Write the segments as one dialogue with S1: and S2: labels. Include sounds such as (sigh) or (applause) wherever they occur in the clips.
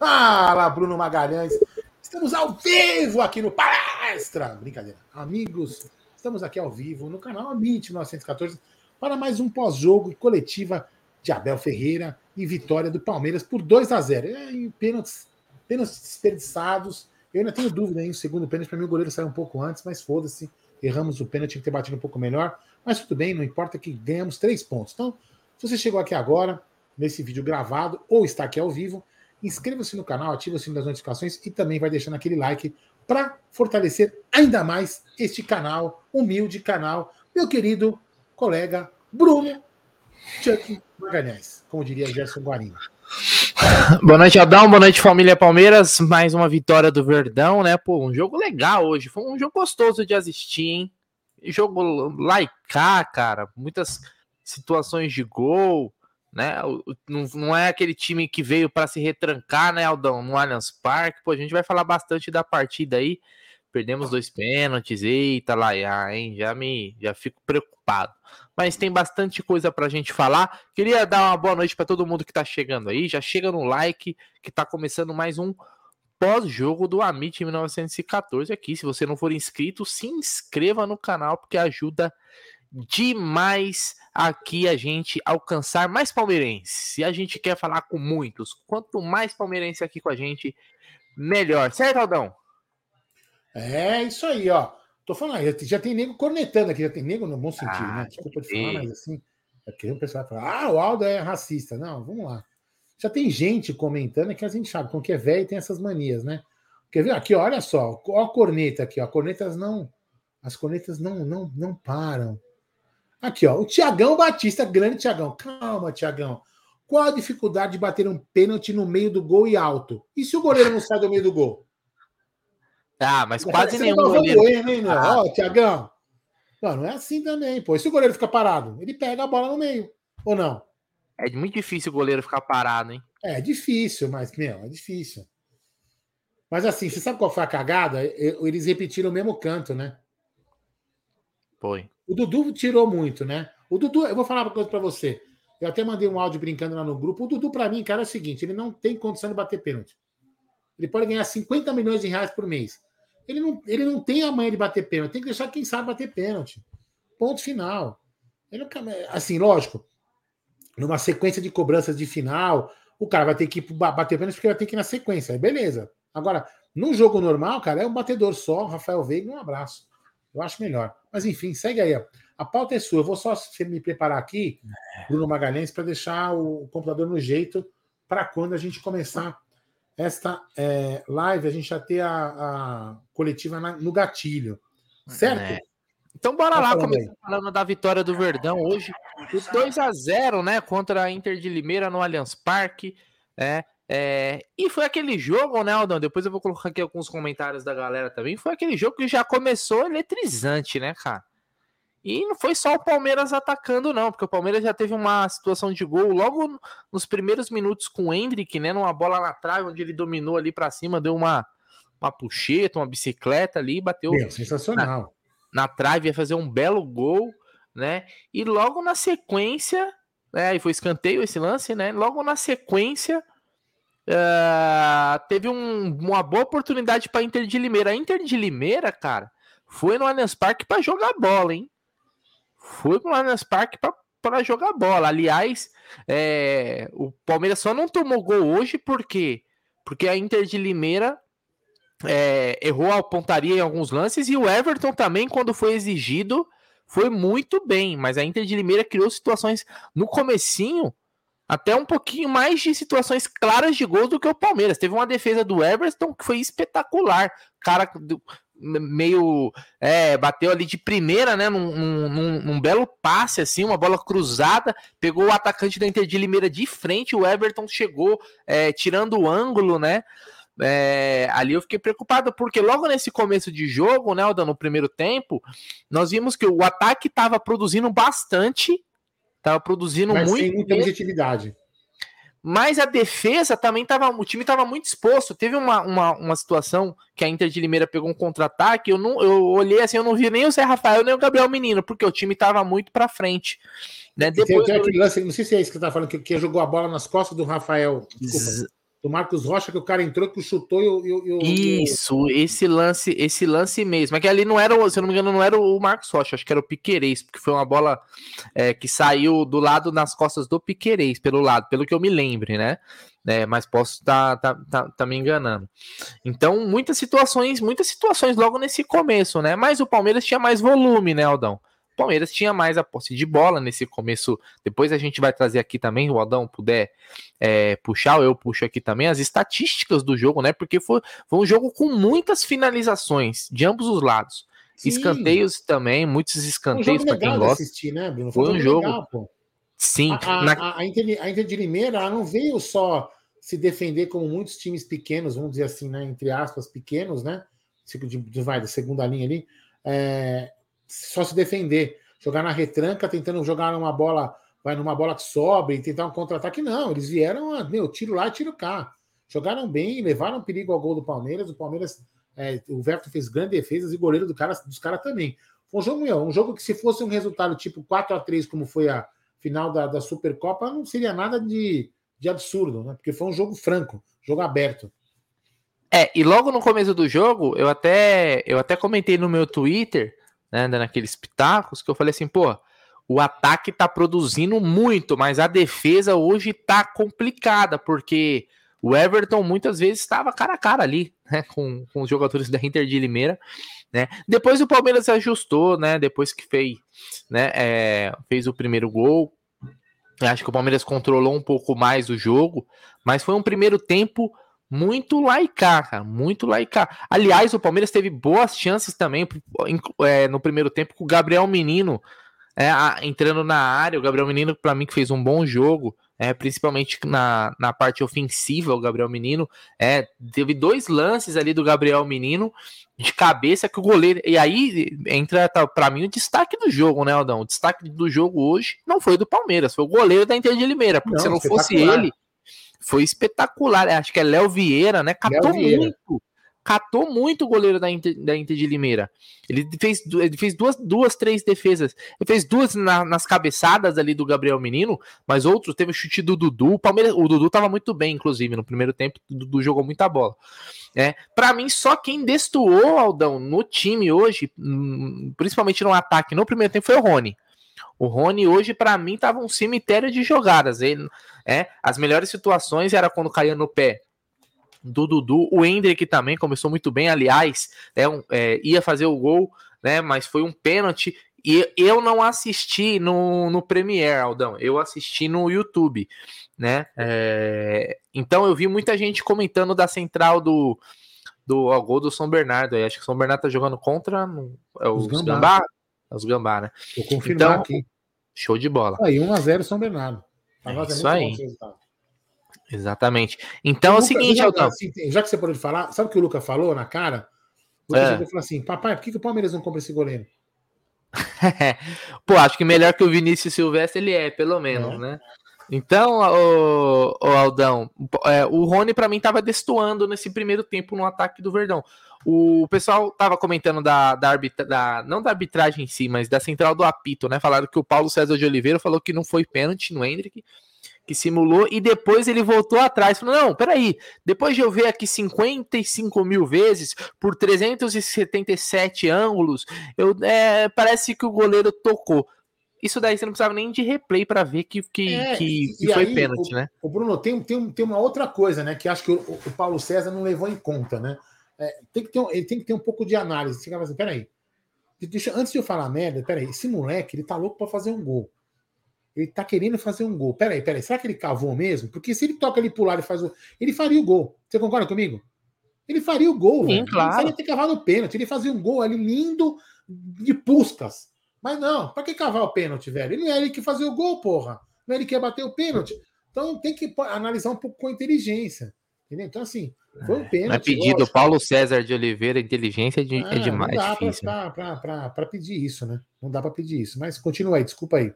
S1: Fala, Bruno Magalhães. Estamos ao vivo aqui no Palestra. Brincadeira. Amigos, estamos aqui ao vivo no canal Amit 914 para mais um pós-jogo coletiva de Abel Ferreira e vitória do Palmeiras por 2 a 0 E pênaltis, pênaltis desperdiçados. Eu ainda tenho dúvida em segundo pênalti. Para mim, o goleiro saiu um pouco antes, mas foda-se. Erramos o pênalti, tinha que ter batido um pouco melhor. Mas tudo bem, não importa que ganhamos três pontos. Então, se você chegou aqui agora, nesse vídeo gravado, ou está aqui ao vivo, inscreva-se no canal, ative o sino das notificações e também vai deixando aquele like para fortalecer ainda mais este canal, humilde canal, meu querido colega Bruno Chuck Magalhães, como diria Gerson Guarino.
S2: Boa noite, Adão. Boa noite, família Palmeiras. Mais uma vitória do Verdão, né? Pô, um jogo legal hoje. Foi um jogo gostoso de assistir, hein? Jogo laicar, cara. Muitas situações de gol, né? Não, é aquele time que veio para se retrancar, né, Aldão, no Allianz Parque. Pô, a gente vai falar bastante da partida aí. Perdemos dois pênaltis, eita lá, hein? Já me já fico preocupado. Mas tem bastante coisa pra gente falar. Queria dar uma boa noite para todo mundo que tá chegando aí. Já chega no like, que tá começando mais um pós-jogo do Amit 1914 aqui. Se você não for inscrito, se inscreva no canal, porque ajuda demais aqui a gente alcançar mais palmeirenses. E a gente quer falar com muitos. Quanto mais palmeirense aqui com a gente, melhor. Certo, Aldão?
S1: É isso aí, ó. Tô falando, já tem nego cornetando aqui, já tem nego no bom sentido, né? ah, né? Desculpa de falar, mas assim, é porque o pessoal fala, ah, o Aldo é racista. Não, vamos lá. Já tem gente comentando que a gente sabe, com que é velho tem essas manias, né? Quer ver? Aqui, olha só, ó a corneta aqui, ó. Cornetas não. As cornetas não, não, não param. Aqui, ó, o Tiagão Batista, grande Tiagão. Calma, Tiagão. Qual a dificuldade de bater um pênalti no meio do gol e alto? E se o goleiro não sai do meio do gol? (laughs)
S2: Ah, mas quase nenhum goleiro.
S1: Erro, né, ah. Ó, Tiagão. Não, não é assim também, pô. E se o goleiro fica parado? Ele pega a bola no meio, ou não?
S2: É muito difícil o goleiro ficar parado, hein?
S1: É difícil, mas, meu, é difícil. Mas assim, você sabe qual foi a cagada? Eles repetiram o mesmo canto, né?
S2: Foi.
S1: O Dudu tirou muito, né? O Dudu, eu vou falar uma coisa para você. Eu até mandei um áudio brincando lá no grupo. O Dudu, para mim, cara, é o seguinte: ele não tem condição de bater pênalti. Ele pode ganhar 50 milhões de reais por mês. Ele não, ele não tem a manha de bater pênalti. Tem que deixar quem sabe bater pênalti. Ponto final. Ele, assim, lógico, numa sequência de cobranças de final, o cara vai ter que bater pênalti porque vai ter que ir na sequência. Beleza. Agora, num jogo normal, cara, é um batedor só, Rafael Veiga, um abraço. Eu acho melhor. Mas enfim, segue aí. A pauta é sua. Eu vou só me preparar aqui, Bruno Magalhães, para deixar o computador no jeito para quando a gente começar esta é, live, a gente já ter a, a coletiva na, no gatilho. Certo? É.
S2: Então bora tá lá, começar falando da vitória do Verdão hoje. Os 2 a 0 né? Contra a Inter de Limeira no Allianz Parque. É, é, e foi aquele jogo, né, Aldão? Depois eu vou colocar aqui alguns comentários da galera também. Foi aquele jogo que já começou eletrizante, né, cara? E não foi só o Palmeiras atacando, não, porque o Palmeiras já teve uma situação de gol logo nos primeiros minutos com o Hendrick, né? Numa bola na trave, onde ele dominou ali para cima, deu uma, uma puxeta, uma bicicleta ali, bateu.
S1: Meu, sensacional.
S2: Na, na trave, ia fazer um belo gol, né? E logo na sequência, né? E foi escanteio esse lance, né? Logo na sequência Uh, teve um, uma boa oportunidade para Inter de Limeira. A Inter de Limeira, cara, foi no Allianz Parque para jogar bola, hein? Foi no Allianz Parque para jogar bola. Aliás, é, o Palmeiras só não tomou gol hoje porque porque a Inter de Limeira é, errou a pontaria em alguns lances e o Everton também, quando foi exigido, foi muito bem. Mas a Inter de Limeira criou situações no comecinho até um pouquinho mais de situações claras de gols do que o Palmeiras. Teve uma defesa do Everton que foi espetacular. Cara meio é, bateu ali de primeira, né? Num, num, num, belo passe, assim, uma bola cruzada, pegou o atacante da Inter de Limeira de frente, o Everton chegou é, tirando o ângulo, né? É, ali eu fiquei preocupado, porque logo nesse começo de jogo, né, no primeiro tempo, nós vimos que o ataque estava produzindo bastante Tava produzindo Mas muito. Sem
S1: muita objetividade.
S2: Mas a defesa também tava. O time estava muito exposto. Teve uma, uma, uma situação que a Inter de Limeira pegou um contra-ataque. Eu, não, eu olhei assim, eu não vi nem o Zé Rafael nem o Gabriel Menino, porque o time estava muito para frente. Né?
S1: Depois, tem, tem lance, não sei se é isso que você tá falando, que, que jogou a bola nas costas do Rafael.
S2: Desculpa.
S1: Do Marcos Rocha, que o cara entrou, que chutou
S2: e Isso, esse lance, esse lance mesmo. É que ali não era, se eu não me engano, não era o Marcos Rocha, acho que era o Piquerez, porque foi uma bola é, que saiu do lado nas costas do Piquerez, pelo lado, pelo que eu me lembre, né? É, mas posso estar tá, tá, tá, tá, me enganando. Então, muitas situações, muitas situações logo nesse começo, né? Mas o Palmeiras tinha mais volume, né, Aldão? Palmeiras tinha mais a posse de bola nesse começo. Depois a gente vai trazer aqui também, o Aldão puder é, puxar, eu puxo aqui também, as estatísticas do jogo, né? Porque foi, foi um jogo com muitas finalizações de ambos os lados. Sim. Escanteios também, muitos escanteios para quem gosta.
S1: Assistir, né, Bruno?
S2: Foi, foi um jogo. Legal, Sim.
S1: A, na... a, a, Inter, a Inter de Limeira não veio só se defender como muitos times pequenos, vamos dizer assim, né? Entre aspas, pequenos, né? De, de, vai, da segunda linha ali. É, só se defender, jogar na retranca, tentando jogar numa bola, vai numa bola que sobe e tentar um contra-ataque. Não, eles vieram, a, meu, tiro lá, tiro cá. Jogaram bem, levaram perigo ao gol do Palmeiras. O Palmeiras, é, o Verto fez grandes defesas e goleiro do cara, dos caras também. Foi um jogo, meu, um jogo que se fosse um resultado tipo 4 a 3 como foi a final da, da Supercopa, não seria nada de, de absurdo, né? Porque foi um jogo franco, jogo aberto.
S2: É, e logo no começo do jogo, eu até eu até comentei no meu Twitter né, dando aqueles pitacos, que eu falei assim, pô, o ataque tá produzindo muito, mas a defesa hoje tá complicada, porque o Everton muitas vezes estava cara a cara ali, né, com, com os jogadores da Inter de Limeira, né, depois o Palmeiras se ajustou, né, depois que fez, né, é, fez o primeiro gol, acho que o Palmeiras controlou um pouco mais o jogo, mas foi um primeiro tempo muito laicar, cara, muito laicar. Aliás, o Palmeiras teve boas chances também é, no primeiro tempo com o Gabriel Menino é, entrando na área. O Gabriel Menino, para mim, que fez um bom jogo, é, principalmente na, na parte ofensiva. O Gabriel Menino é, teve dois lances ali do Gabriel Menino de cabeça que o goleiro. E aí entra, tá, para mim, o destaque do jogo, né, Aldão? O destaque do jogo hoje não foi do Palmeiras, foi o goleiro da Inter de Limeira. Porque não, se não fosse ele foi espetacular. Acho que é Léo Vieira, né? Catou Vieira. muito. Catou muito o goleiro da Inter, da Inter de Limeira. Ele fez, ele fez duas, duas, três defesas. Ele fez duas na, nas cabeçadas ali do Gabriel Menino, mas outro teve o chute do Dudu. O, Palmeiras, o Dudu tava muito bem, inclusive, no primeiro tempo. O Dudu jogou muita bola. É, para mim, só quem destoou, Aldão, no time hoje, hum, principalmente no ataque, no primeiro tempo, foi o Rony. O Rony hoje, para mim, tava um cemitério de jogadas. Ele, é, as melhores situações era quando caía no pé do Dudu. O Hendrick também começou muito bem, aliás, é, é, ia fazer o gol, né? Mas foi um pênalti. E eu não assisti no, no Premiere, Aldão. Eu assisti no YouTube, né? É, então eu vi muita gente comentando da central do do ó, gol do São Bernardo. Acho que o São Bernardo tá jogando contra no, é, os, os Gambá. Gambá. Os Gambá, né?
S1: Vou confirmar então, aqui.
S2: Show de bola.
S1: Aí, 1x0 São Bernardo.
S2: É isso aí. Exatamente. Então é o seguinte, já,
S1: assim, já que você pode falar, sabe o que o Lucas falou na cara? O Lucas é. falou assim: papai, por que, que o Palmeiras não compra esse goleiro? (laughs)
S2: Pô, acho que melhor que o Vinícius Silvestre ele é, pelo menos, é. né? Então, o, o Aldão, é, o Rony para mim tava destoando nesse primeiro tempo no ataque do Verdão. O pessoal tava comentando da, da, arbitra, da não da arbitragem em si, mas da central do apito, né? Falaram que o Paulo César de Oliveira falou que não foi pênalti no Hendrick, que simulou, e depois ele voltou atrás. Falou: não, peraí, depois de eu ver aqui 55 mil vezes, por 377 ângulos, eu, é, parece que o goleiro tocou. Isso daí você não precisava nem de replay para ver que, que, é, que, que foi aí, pênalti,
S1: o,
S2: né?
S1: O Bruno, tem, tem, tem uma outra coisa, né? Que acho que o, o Paulo César não levou em conta, né? É, tem que ter, ele tem que ter um pouco de análise. Você vai assim, peraí. Deixa, antes de eu falar merda, peraí, esse moleque, ele tá louco para fazer um gol. Ele tá querendo fazer um gol. Peraí, peraí, será que ele cavou mesmo? Porque se ele toca ali pro lado e faz o. Ele faria o gol. Você concorda comigo? Ele faria o gol, Sim, velho.
S2: Claro. Ele
S1: ter cavado o pênalti. Ele fazia um gol ali lindo de puscas. Mas não, para que cavar o pênalti, velho? Ele não é ele que fazia o gol, porra. Não é ele que ia bater o pênalti. Então tem que analisar um pouco com inteligência. Entendeu? Então, assim, foi um pênalti. Não é
S2: pedido lógico. Paulo César de Oliveira, inteligência de, é, é demais. Não
S1: dá para pedir isso, né? Não dá para pedir isso. Mas continua aí, desculpa aí.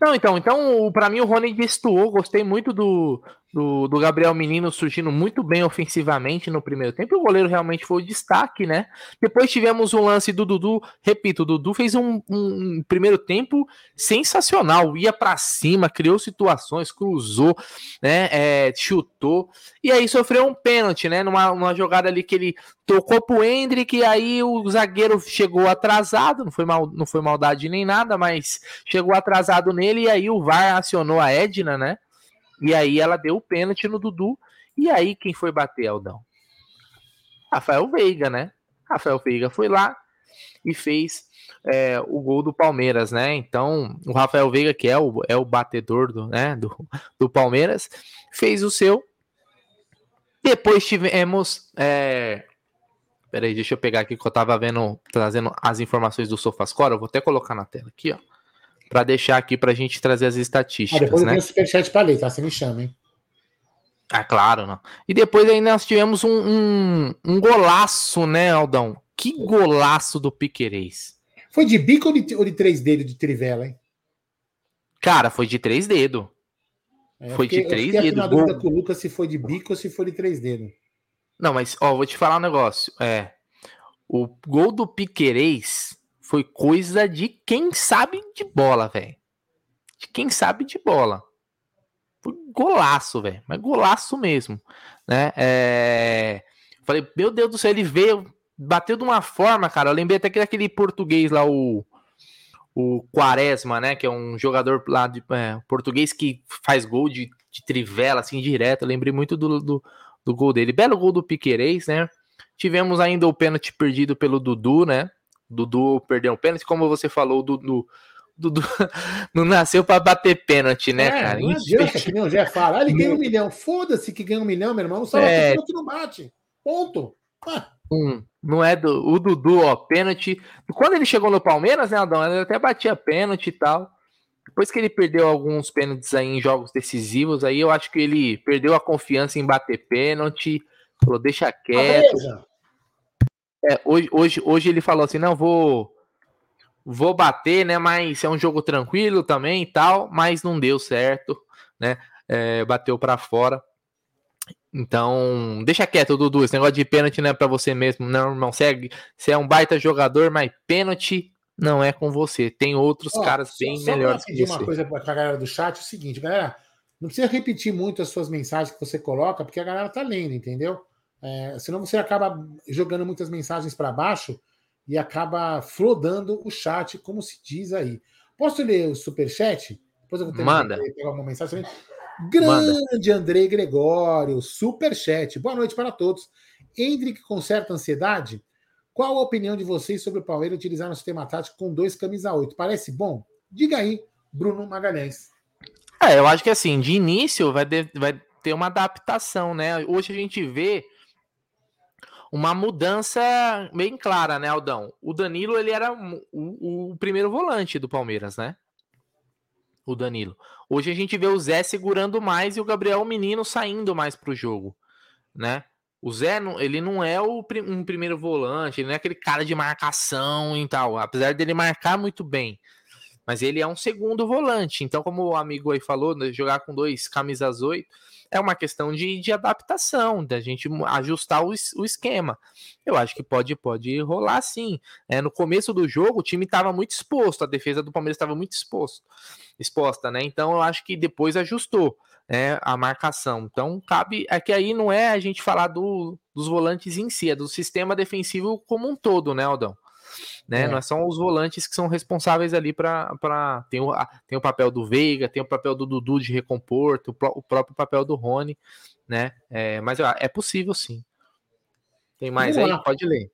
S2: Não, então, então para mim o Rony destoou, gostei muito do, do, do Gabriel Menino surgindo muito bem ofensivamente no primeiro tempo. O goleiro realmente foi o destaque, né? Depois tivemos o lance do Dudu. Repito, o Dudu fez um, um primeiro tempo sensacional. Ia para cima, criou situações, cruzou, né? É, chutou. E aí sofreu um pênalti, né? Numa, numa jogada ali que ele tocou pro Hendrick. E aí o zagueiro chegou atrasado. Não foi, mal, não foi maldade nem nada, mas chegou atrasado nele. E aí o VAR acionou a Edna, né? E aí ela deu o pênalti no Dudu. E aí quem foi bater, Aldão? Rafael Veiga, né? Rafael Veiga foi lá e fez é, o gol do Palmeiras, né? Então, o Rafael Veiga, que é o, é o batedor do, né, do, do Palmeiras, fez o seu. Depois tivemos. É... Peraí, deixa eu pegar aqui que eu tava vendo, trazendo as informações do Sofascore. Eu vou até colocar na tela aqui, ó para deixar aqui para a gente trazer as estatísticas. Ah, depois né? tem o
S1: superchat para ler, tá? Você me chama, hein?
S2: Ah, claro, não. E depois aí nós tivemos um, um, um golaço, né, Aldão? Que golaço do Piquerez.
S1: Foi de bico ou de, ou de três dedos de trivela, hein?
S2: Cara, foi de três dedos. É, foi fiquei, de três dedos. Eu
S1: dúvida com o Lucas se foi de bico ou se foi de três dedos.
S2: Não, mas, ó, vou te falar um negócio. É, o gol do Piquerez foi coisa de quem sabe de bola, velho. De quem sabe de bola. Foi golaço, velho. Mas golaço mesmo. Né? É... Falei, meu Deus do céu, ele veio, bateu de uma forma, cara. Eu lembrei até que daquele português lá, o, o Quaresma, né? Que é um jogador lá de é, português que faz gol de, de trivela, assim, direto. Eu lembrei muito do, do, do, gol dele. Belo gol do Piquerez, né? Tivemos ainda o pênalti perdido pelo Dudu, né? Dudu perdeu um pênalti, como você falou, o Dudu, Dudu (laughs) não nasceu para bater pênalti, né, é, cara?
S1: Não adianta, que nem o Jé fala. Ah, ele ganha um milhão. Foda-se que ganha um milhão, meu irmão. Só é... que não bate. Ponto.
S2: Ah. Hum, não é do o Dudu, ó, pênalti. Quando ele chegou no Palmeiras, né, Aldão? Ele até batia pênalti e tal. Depois que ele perdeu alguns pênaltis aí em jogos decisivos, aí eu acho que ele perdeu a confiança em bater pênalti. Falou, deixa quieto. Ah, é, hoje, hoje, hoje ele falou assim: não, vou vou bater, né? Mas é um jogo tranquilo também e tal, mas não deu certo, né? É, bateu para fora. Então, deixa quieto, Dudu. Esse negócio de pênalti não é para você mesmo, não, irmão. Você é, você é um baita jogador, mas pênalti não é com você. Tem outros Ó, caras bem só, melhores
S1: que você. uma coisa para a galera do chat: é o seguinte, galera. Não precisa repetir muito as suas mensagens que você coloca, porque a galera tá lendo, entendeu? É, senão você acaba jogando muitas mensagens para baixo e acaba flodando o chat, como se diz aí. Posso ler o superchat?
S2: Depois eu vou ter Manda.
S1: uma mensagem. Grande Manda. Andrei Gregório, superchat. Boa noite para todos. Hendrick conserta ansiedade? Qual a opinião de vocês sobre o Palmeiras utilizar no sistema tático com dois camisa 8? Parece bom? Diga aí, Bruno Magalhães.
S2: É, eu acho que assim, de início vai, de, vai ter uma adaptação, né? Hoje a gente vê uma mudança bem clara, né, Aldão? O Danilo, ele era o, o, primeiro volante do Palmeiras, né? O Danilo. Hoje a gente vê o Zé segurando mais e o Gabriel Menino saindo mais para o jogo, né? O Zé, ele não é o, um primeiro volante, ele não é aquele cara de marcação e tal, apesar dele marcar muito bem. Mas ele é um segundo volante. Então, como o amigo aí falou, né, jogar com dois camisas oito é uma questão de, de adaptação, da gente ajustar o, o esquema. Eu acho que pode, pode rolar sim. É, no começo do jogo, o time estava muito exposto, a defesa do Palmeiras estava muito exposto, exposta, né? Então eu acho que depois ajustou né, a marcação. Então cabe. É que aí não é a gente falar do, dos volantes em si, é do sistema defensivo como um todo, né, Aldão? Né? É. Não são os volantes que são responsáveis ali para tem o, tem o papel do Veiga, tem o papel do Dudu de recompor, o, o próprio papel do Rony, né? É, mas é possível sim. Tem mais Vamos aí? Lá. Pode ler.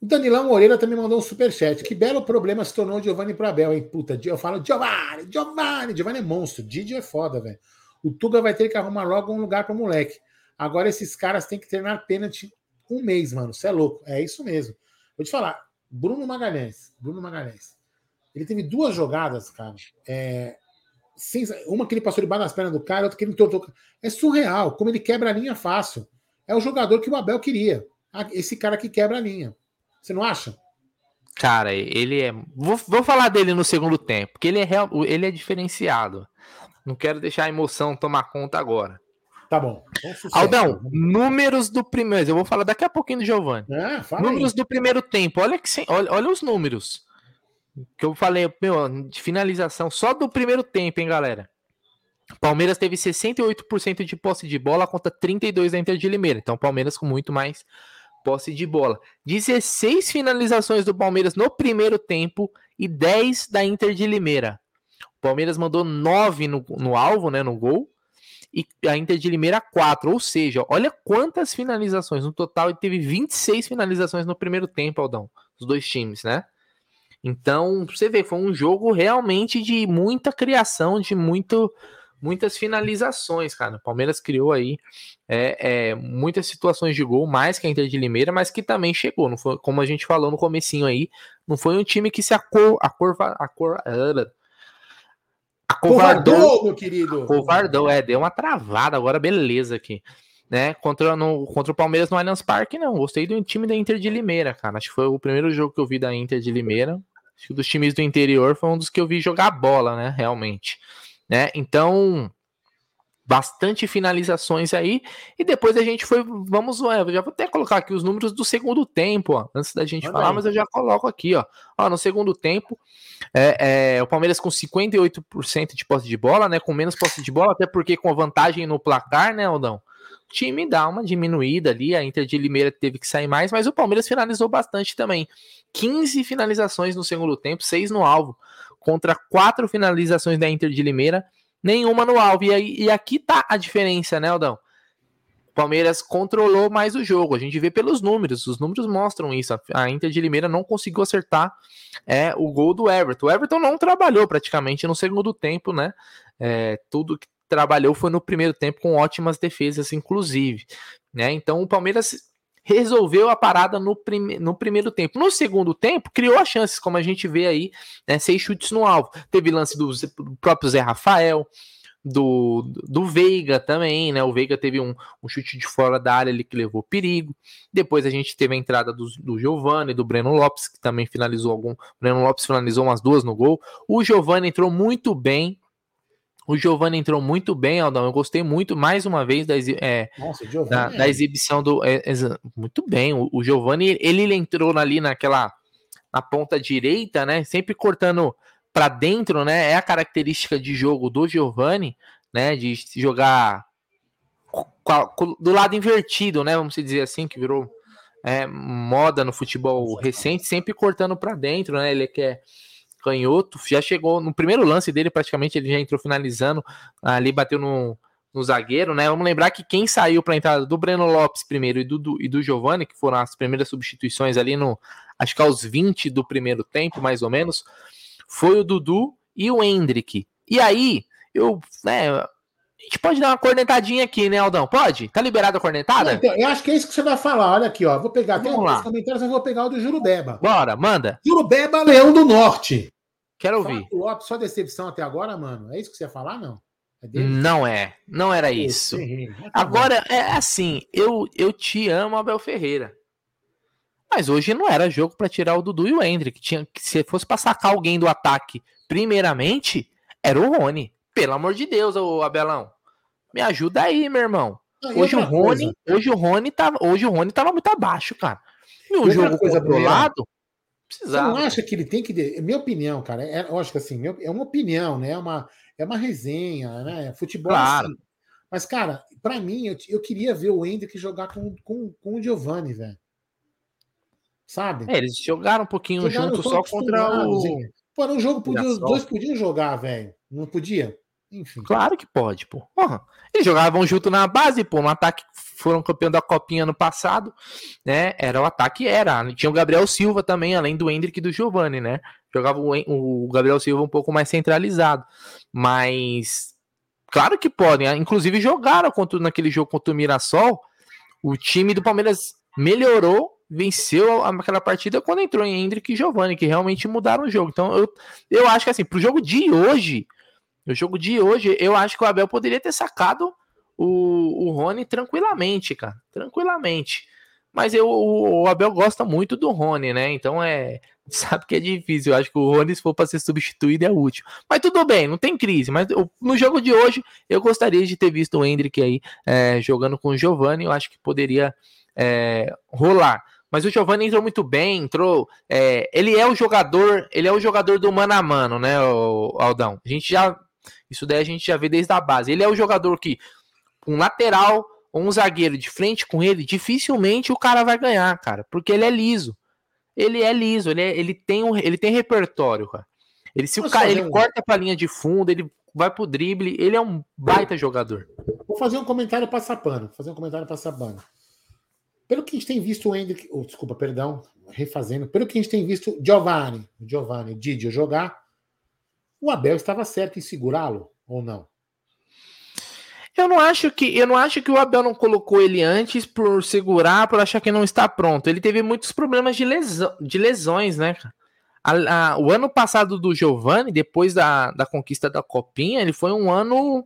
S1: O Danilão Moreira também mandou um superchat. Que belo problema se tornou o Giovanni pro Abel, hein? Puta, eu falo Giovanni, Giovanni, Giovanni é monstro. Didi é foda, velho. O Tuga vai ter que arrumar logo um lugar pro moleque. Agora esses caras têm que treinar pênalti um mês, mano. Você é louco. É isso mesmo. Vou te falar. Bruno Magalhães. Bruno Magalhães. Ele teve duas jogadas, cara. É, uma que ele passou debaixo das pernas do cara, outra que ele entortou. É surreal, como ele quebra a linha fácil. É o jogador que o Abel queria. Esse cara que quebra a linha. Você não acha?
S2: Cara, ele é. Vou, vou falar dele no segundo tempo, porque ele é, real, ele é diferenciado. Não quero deixar a emoção tomar conta agora.
S1: Tá bom.
S2: Aldão, números do primeiro. Eu vou falar daqui a pouquinho do Giovanni.
S1: É,
S2: números aí. do primeiro tempo. Olha que olha, olha os números. Que eu falei, meu, de finalização só do primeiro tempo, hein, galera. Palmeiras teve 68% de posse de bola contra 32% da Inter de Limeira. Então, Palmeiras com muito mais posse de bola. 16 finalizações do Palmeiras no primeiro tempo e 10 da Inter de Limeira. O Palmeiras mandou 9 no, no alvo, né, no gol, e a Inter de Limeira 4. Ou seja, olha quantas finalizações. No total, ele teve 26 finalizações no primeiro tempo, Aldão. Os dois times, né? Então, você vê, foi um jogo realmente de muita criação, de muito, muitas finalizações, cara. O Palmeiras criou aí é, é, muitas situações de gol, mais que a Inter de Limeira, mas que também chegou. Não foi, como a gente falou no comecinho aí, não foi um time que se acor, acor, acor,
S1: Covardou, meu querido.
S2: Covardou, é, deu uma travada agora, beleza aqui. Né, contra, no, contra o Palmeiras no Allianz Parque, não. Gostei do time da Inter de Limeira, cara. Acho que foi o primeiro jogo que eu vi da Inter de Limeira. Acho que dos times do interior foi um dos que eu vi jogar bola, né? Realmente. Né? Então, bastante finalizações aí. E depois a gente foi. Vamos. Eu já vou até colocar aqui os números do segundo tempo, ó, antes da gente Olha falar, aí. mas eu já coloco aqui, ó. ó no segundo tempo, é, é, o Palmeiras com 58% de posse de bola, né? Com menos posse de bola, até porque com vantagem no placar, né, Aldão? O time dá uma diminuída ali, a Inter de Limeira teve que sair mais, mas o Palmeiras finalizou bastante também. 15 finalizações no segundo tempo, 6 no alvo, contra 4 finalizações da Inter de Limeira nenhuma no alvo. E, e aqui tá a diferença, né, Aldão? O Palmeiras controlou mais o jogo. A gente vê pelos números, os números mostram isso. A Inter de Limeira não conseguiu acertar é, o gol do Everton. O Everton não trabalhou praticamente no segundo tempo, né? É, tudo que trabalhou foi no primeiro tempo com ótimas defesas, inclusive. Né? Então o Palmeiras resolveu a parada no, prime no primeiro tempo. No segundo tempo, criou as chances, como a gente vê aí, né, seis chutes no alvo. Teve lance do, do próprio Zé Rafael, do, do Veiga também, né? O Veiga teve um, um, chute de fora da área ali que levou perigo. Depois a gente teve a entrada do, do Giovanni, do Breno Lopes, que também finalizou algum. O Breno Lopes finalizou umas duas no gol. O Giovanni entrou muito bem o Giovanni entrou muito bem, Aldão. Eu gostei muito, mais uma vez, da, é, Nossa, da, é. da exibição do. É, é, muito bem. O, o Giovanni, ele, ele entrou ali naquela. na ponta direita, né? Sempre cortando para dentro, né? É a característica de jogo do Giovanni, né? De jogar do lado invertido, né? Vamos dizer assim, que virou é, moda no futebol recente, sempre cortando para dentro, né? Ele quer canhoto, já chegou no primeiro lance dele, praticamente ele já entrou finalizando, ali bateu no, no zagueiro, né? Vamos lembrar que quem saiu para a entrada do Breno Lopes primeiro e do, do, e do Giovanni, que foram as primeiras substituições ali no, acho que aos 20 do primeiro tempo, mais ou menos, foi o Dudu e o Hendrick. E aí, eu, né, a gente pode dar uma cornetadinha aqui, né, Aldão? Pode? Tá liberada a cornetada?
S1: Então, eu acho que é isso que você vai falar. Olha aqui, ó. Vou pegar até os comentários, eu vou pegar o do Jurubeba.
S2: Bora, manda.
S1: Jurubeba, Leão do Norte.
S2: Quero ouvir.
S1: O Lopes só decepção até agora, mano. É isso que você ia falar, não?
S2: É não é. Não era isso. Agora, é assim, eu, eu te amo, Abel Ferreira. Mas hoje não era jogo para tirar o Dudu e o Hendrick. Tinha, se fosse pra sacar alguém do ataque, primeiramente, era o Rony. Pelo amor de Deus, ô Abelão. Me ajuda aí, meu irmão. hoje o Rony, hoje o Rony tava, hoje o Rony tava muito abaixo, cara. E o jogo coisa controlado,
S1: precisava. Você não acha que ele tem que, minha opinião, cara, é, acho que assim, é uma opinião, né? É uma é uma resenha, né? Futebol é claro. assim. Mas cara, para mim eu, eu queria ver o Hendrick jogar com, com, com o Giovanni, velho. Sabe?
S2: É, eles jogaram um pouquinho jogaram junto só contra o
S1: Pô, um jogo, podia, os dois podiam jogar, velho. Não podia?
S2: Enfim. Claro que pode, pô. Porra. Eles jogavam junto na base, pô. No ataque foram campeão da Copinha no passado, né? Era o ataque, era. Tinha o Gabriel Silva também, além do Hendrick e do Giovanni, né? Jogava o, o Gabriel Silva um pouco mais centralizado. Mas. Claro que podem. Inclusive jogaram contra, naquele jogo contra o Mirassol. O time do Palmeiras melhorou, venceu aquela partida quando entrou em Hendrick e Giovanni, que realmente mudaram o jogo. Então eu, eu acho que assim, pro jogo de hoje no jogo de hoje, eu acho que o Abel poderia ter sacado o, o Rony tranquilamente, cara. Tranquilamente. Mas eu, o, o Abel gosta muito do Rony, né? Então é. (laughs) sabe que é difícil. Eu acho que o Rony, se for para ser substituído, é útil. Mas tudo bem, não tem crise. Mas no jogo de hoje, eu gostaria de ter visto o Hendrick aí é, jogando com o Giovanni. Eu acho que poderia é, rolar. Mas o Giovanni entrou muito bem, entrou. É, ele é o jogador, ele é o jogador do mano a mano, né, Aldão? A gente já. Isso daí a gente já vê desde a base. Ele é o jogador que, um lateral ou um zagueiro de frente com ele, dificilmente o cara vai ganhar, cara, porque ele é liso. Ele é liso, ele, é, ele, tem, um, ele tem repertório, cara. Ele, se o cara, ele um... corta pra linha de fundo, ele vai pro drible, ele é um baita jogador.
S1: Vou fazer um comentário passapano. Fazer um comentário passapano. Pelo que a gente tem visto o Hendrick, oh, desculpa, perdão, refazendo, pelo que a gente tem visto Giovanni, Giovanni, Didio jogar, o Abel estava certo em segurá-lo ou não?
S2: Eu não acho que eu não acho que o Abel não colocou ele antes por segurar, por achar que não está pronto. Ele teve muitos problemas de, lesão, de lesões, né? A, a, o ano passado do Giovanni, depois da, da conquista da Copinha, ele foi um ano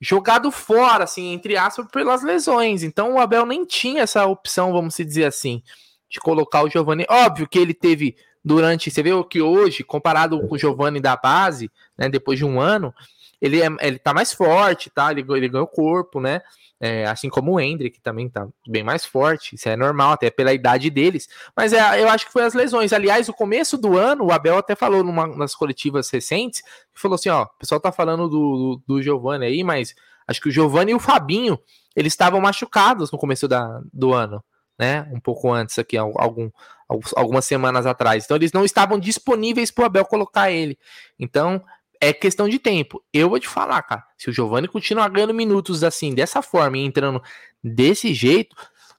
S2: jogado fora, assim, entre aspas, pelas lesões. Então o Abel nem tinha essa opção, vamos dizer assim, de colocar o Giovani. Óbvio que ele teve durante, você vê que hoje, comparado com o Giovani da base, né, depois de um ano, ele, é, ele tá mais forte, tá? Ele, ele ganhou corpo, né? É, assim como o Hendrick também tá bem mais forte, isso é normal, até pela idade deles. Mas é, eu acho que foi as lesões. Aliás, o começo do ano, o Abel até falou numa, nas coletivas recentes, falou assim: ó, o pessoal tá falando do, do, do Giovanni aí, mas acho que o Giovanni e o Fabinho eles estavam machucados no começo da, do ano, né? Um pouco antes aqui, algum, algumas semanas atrás. Então eles não estavam disponíveis para o Abel colocar ele. Então é questão de tempo. Eu vou te falar, cara. Se o Giovanni continuar ganhando minutos assim, dessa forma, e entrando desse jeito,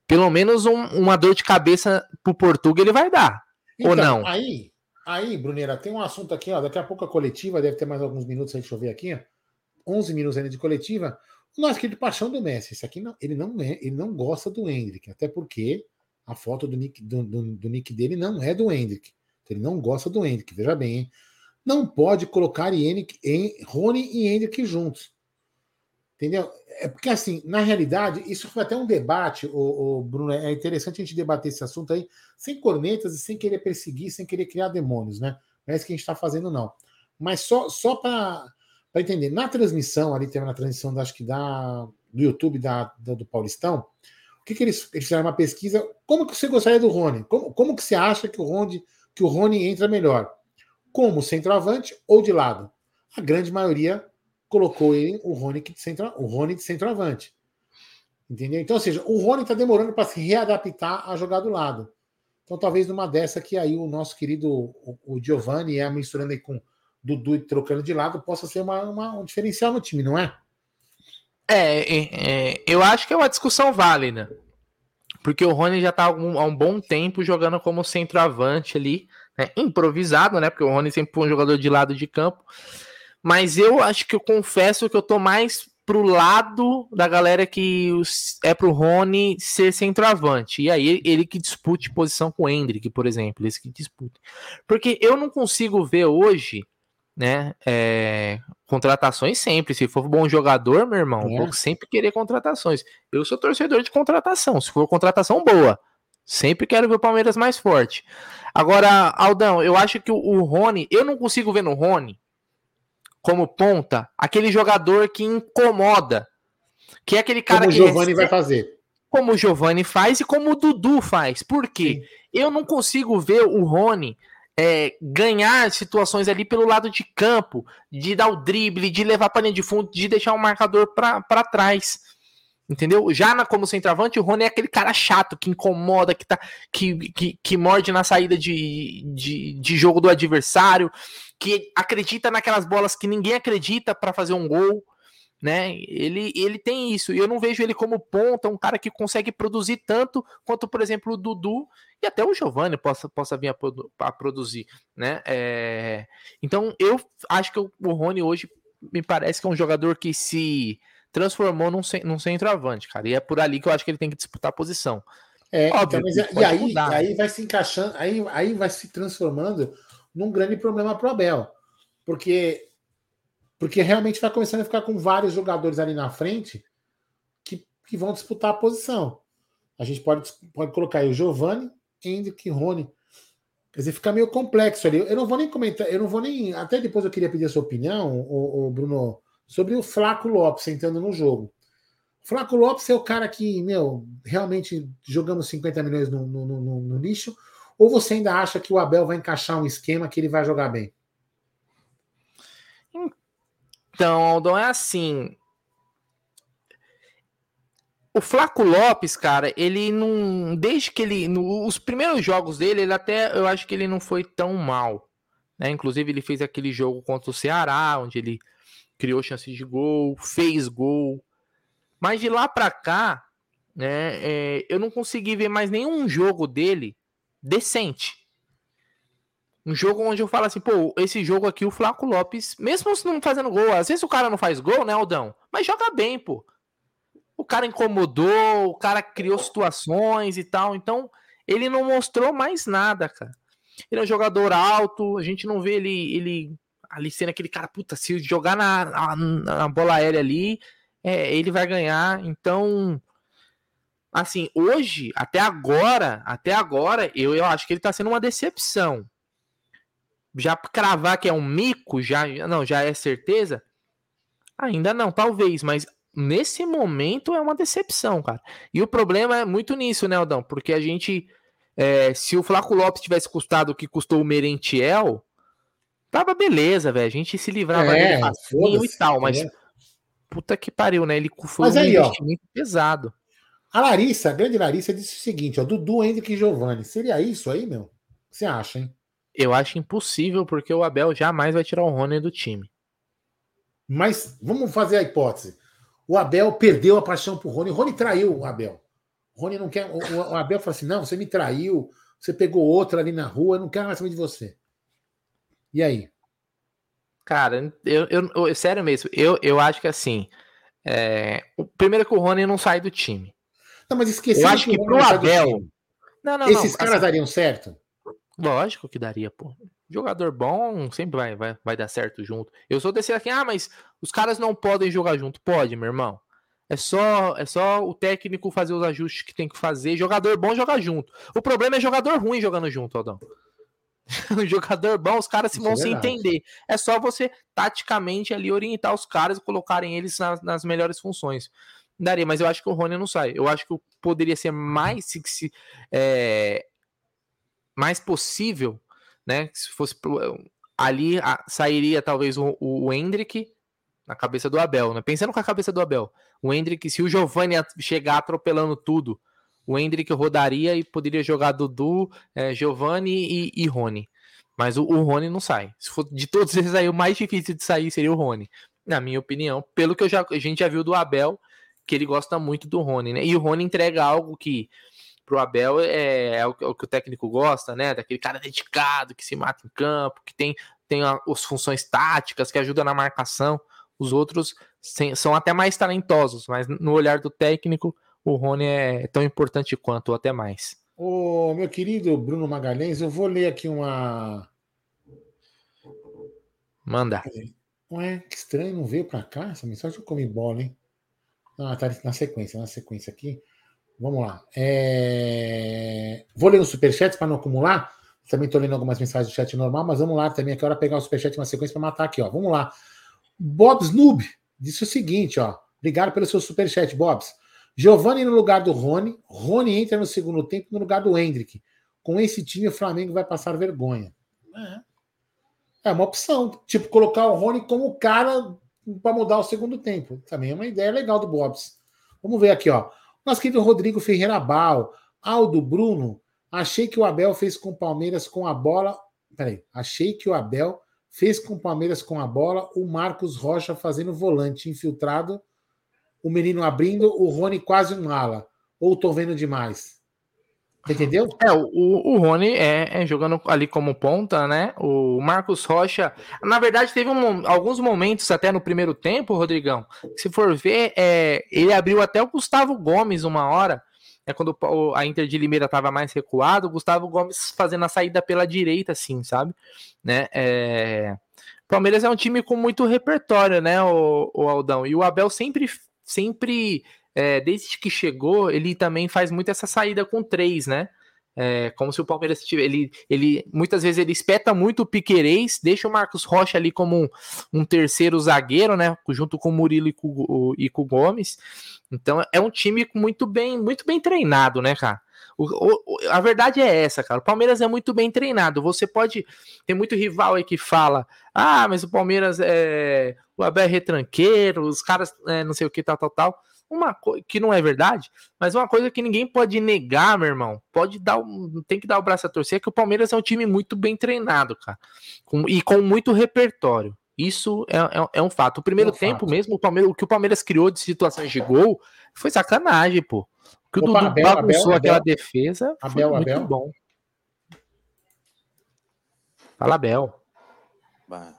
S2: pelo menos um, uma dor de cabeça pro Portugal ele vai dar. Então, ou não?
S1: Aí, aí, Brunera, tem um assunto aqui, ó. Daqui a pouco a coletiva, deve ter mais alguns minutos aí, deixa eu ver aqui, ó. 11 minutos ainda de coletiva. O nosso querido paixão do Messi. Esse aqui não, ele, não é, ele não gosta do Hendrick, até porque a foto do nick, do, do, do nick dele não é do Hendrick. Ele não gosta do Hendrick, veja bem, hein? não pode colocar Yannick, em Rony e Hendrick juntos. Entendeu? É porque, assim, na realidade, isso foi até um debate, o, o, Bruno. É interessante a gente debater esse assunto aí, sem cornetas e sem querer perseguir, sem querer criar demônios, né? Não é isso que a gente está fazendo, não. Mas só, só para entender, na transmissão, ali tem na transmissão, acho que da, do YouTube da, da do Paulistão, que, que eles, eles fizeram uma pesquisa? Como que você gostaria do Rony? Como, como que você acha que o Rony, que o Rony entra melhor? como centroavante ou de lado. A grande maioria colocou ele, o Rony, de, centro, o Rony de centroavante. Entendeu? Então, ou seja, o Rony está demorando para se readaptar a jogar do lado. Então, talvez numa dessa que aí o nosso querido o, o Giovanni é misturando aí com Dudu e trocando de lado, possa ser uma, uma, um diferencial no time, não é?
S2: É, é, eu acho que é uma discussão válida. Porque o Rony já está há um, há um bom tempo jogando como centroavante ali né, improvisado, né? Porque o Rony sempre foi um jogador de lado de campo. Mas eu acho que eu confesso que eu tô mais pro lado da galera que é pro Rony ser centroavante. E aí ele que dispute posição com o Hendrick, por exemplo, esse que dispute. Porque eu não consigo ver hoje, né, é, contratações sempre. Se for bom jogador, meu irmão, é. vou sempre querer contratações. Eu sou torcedor de contratação, se for contratação boa. Sempre quero ver o Palmeiras mais forte. Agora, Aldão, eu acho que o Rony, eu não consigo ver no Rony como ponta aquele jogador que incomoda. Que é aquele cara
S1: como
S2: que.
S1: O Giovanni vai fazer.
S2: Como o Giovanni faz e como o Dudu faz. Por quê? Sim. Eu não consigo ver o Rony é, ganhar situações ali pelo lado de campo, de dar o drible, de levar para linha de fundo, de deixar o marcador para trás. Entendeu? Já na, como centroavante, o Rony é aquele cara chato que incomoda, que, tá, que, que, que morde na saída de, de, de jogo do adversário, que acredita naquelas bolas que ninguém acredita para fazer um gol. Né? Ele, ele tem isso. E eu não vejo ele como ponta, um cara que consegue produzir tanto quanto, por exemplo, o Dudu e até o Giovanni possa, possa vir a, a produzir. Né? É... Então eu acho que o, Rony hoje me parece que é um jogador que se transformou num, num centroavante, cara. E é por ali que eu acho que ele tem que disputar a posição.
S1: É, Óbvio, então, mas, e, aí, aí vai se encaixando, aí, aí vai se transformando num grande problema para o Abel. Porque, porque realmente vai começando a ficar com vários jogadores ali na frente que, que vão disputar a posição. A gente pode, pode colocar aí o Giovanni, Hendrick, Rony. Quer dizer, fica meio complexo ali. Eu não vou nem comentar, eu não vou nem. Até depois eu queria pedir a sua opinião, o, Bruno, sobre o Flaco Lopes entrando no jogo. O Flaco Lopes é o cara que, meu, realmente jogamos 50 milhões no, no, no, no lixo, ou você ainda acha que o Abel vai encaixar um esquema que ele vai jogar bem?
S2: Então, Aldon, é assim. O Flaco Lopes, cara, ele não. Desde que ele. No, os primeiros jogos dele, ele até. Eu acho que ele não foi tão mal. Né? Inclusive, ele fez aquele jogo contra o Ceará, onde ele criou chances de gol, fez gol. Mas de lá para cá, né, é, eu não consegui ver mais nenhum jogo dele decente. Um jogo onde eu falo assim, pô, esse jogo aqui, o Flaco Lopes, mesmo não fazendo gol, às vezes o cara não faz gol, né, Aldão? Mas joga bem, pô. O cara incomodou, o cara criou situações e tal, então ele não mostrou mais nada, cara. Ele é um jogador alto, a gente não vê ele, ele ali sendo aquele cara, puta, se jogar na, na, na bola aérea ali, é, ele vai ganhar. Então, assim, hoje, até agora, até agora, eu, eu acho que ele tá sendo uma decepção. Já cravar que é um mico, já não, já é certeza? Ainda não, talvez, mas nesse momento é uma decepção, cara. E o problema é muito nisso, né, Aldão? Porque a gente, é, se o Flaco Lopes tivesse custado o que custou o Merentiel, tava beleza, velho. A gente se livrava é, dele facinho e tal, mas é. puta que pariu, né? Ele foi
S1: mas um aí,
S2: investimento ó, pesado.
S1: A Larissa, a grande Larissa, disse o seguinte: ó, Dudu, Henrique e Giovanni. Seria isso aí, meu? O que você acha, hein?
S2: Eu acho impossível, porque o Abel jamais vai tirar o Rony do time.
S1: Mas vamos fazer a hipótese. O Abel perdeu a paixão por Rony. O Rony traiu o Abel. O Rony não quer. O, Abel falou assim: não, você me traiu, você pegou outra ali na rua, eu não quero mais saber de você. E aí?
S2: Cara, eu, eu, eu sério mesmo, eu, eu acho que assim. É, o primeiro que o Rony não sai do time.
S1: Não, mas esqueci.
S2: Eu acho que, que pro Abel.
S1: Não, não, Esses não, caras assim, dariam certo?
S2: Lógico que daria, pô. Jogador bom sempre vai, vai, vai dar certo junto. Eu sou desse aqui, ah, mas os caras não podem jogar junto. Pode, meu irmão. É só, é só o técnico fazer os ajustes que tem que fazer. Jogador bom jogar junto. O problema é jogador ruim jogando junto, Aldão. (laughs) jogador bom, os caras se vão é se entender. É só você taticamente ali orientar os caras e colocarem eles nas, nas melhores funções daria, mas eu acho que o Rony não sai. Eu acho que poderia ser mais se, é, mais possível, né? Se fosse ali a, sairia talvez o, o Hendrick na cabeça do Abel, né? Pensando com a cabeça do Abel, o Hendrick, se o Giovanni chegar atropelando tudo, o Hendrick rodaria e poderia jogar Dudu, é, Giovanni e, e Rony. Mas o, o Rony não sai. Se for de todos esses aí, o mais difícil de sair seria o Rony. Na minha opinião, pelo que já, a gente já viu do Abel, que ele gosta muito do Rony, né? E o Rony entrega algo que pro Abel é, é, o, é, o, que o técnico gosta, né? Daquele cara dedicado, que se mata em campo, que tem, tem as funções táticas, que ajuda na marcação. Os outros sem, são até mais talentosos, mas no olhar do técnico, o Rony é tão importante quanto, ou até mais.
S1: Ô, meu querido Bruno Magalhães, eu vou ler aqui uma.
S2: Manda.
S1: Ué, que estranho, não veio para cá essa mensagem. Eu comi bola, hein? Ah, tá na sequência, na sequência aqui. Vamos lá. É... Vou ler os superchats para não acumular. Também estou lendo algumas mensagens do chat normal, mas vamos lá também. Aqui hora pegar o superchat na sequência para matar aqui, ó. Vamos lá. Bobs Noob disse o seguinte, ó. Obrigado pelo seu superchat, Bobs. Giovanni no lugar do Rony. Rony entra no segundo tempo no lugar do Hendrick. Com esse time, o Flamengo vai passar vergonha. É, é uma opção. Tipo, colocar o Rony como cara para mudar o segundo tempo. Também é uma ideia legal do Bobs. Vamos ver aqui, ó. Nosso querido Rodrigo Ferreira Bal, Aldo Bruno, achei que o Abel fez com o Palmeiras com a bola. Peraí, achei que o Abel fez com o Palmeiras com a bola, o Marcos Rocha fazendo volante infiltrado, o menino abrindo, o Rony quase um ala. Ou tô vendo demais? Entendeu?
S2: É, o, o Rony é, é, jogando ali como ponta, né? O Marcos Rocha. Na verdade, teve um, alguns momentos até no primeiro tempo, Rodrigão. Se for ver, é, ele abriu até o Gustavo Gomes uma hora. É quando a Inter de Limeira estava mais recuado, o Gustavo Gomes fazendo a saída pela direita, assim, sabe? Né? É... Palmeiras é um time com muito repertório, né, o, o Aldão? E o Abel sempre, sempre é, desde que chegou, ele também faz muito essa saída com três, né? É como se o Palmeiras ele, ele muitas vezes ele espeta muito o Piquerez, deixa o Marcos Rocha ali como um, um terceiro zagueiro, né? Junto com o Murilo e com, o, e com o Gomes. Então é um time muito bem, muito bem treinado, né, cara? O, o, a verdade é essa, cara. O Palmeiras é muito bem treinado. Você pode. Tem muito rival aí que fala: ah, mas o Palmeiras é. O Abel é retranqueiro, os caras é, não sei o que, tal, tal, tal. Uma coisa que não é verdade, mas uma coisa que ninguém pode negar, meu irmão. Pode dar, tem que dar o braço a torcer, é que o Palmeiras é um time muito bem treinado, cara. Com, e com muito repertório. Isso é, é, é um fato. O primeiro é um tempo fato. mesmo, o, Palmeiras, o que o Palmeiras criou de situações de gol foi sacanagem, pô. O que Opa, o Dudu Abel, bagunçou Abel, aquela Abel. defesa Abel, foi muito Abel. bom. Fala, Abel. Bah.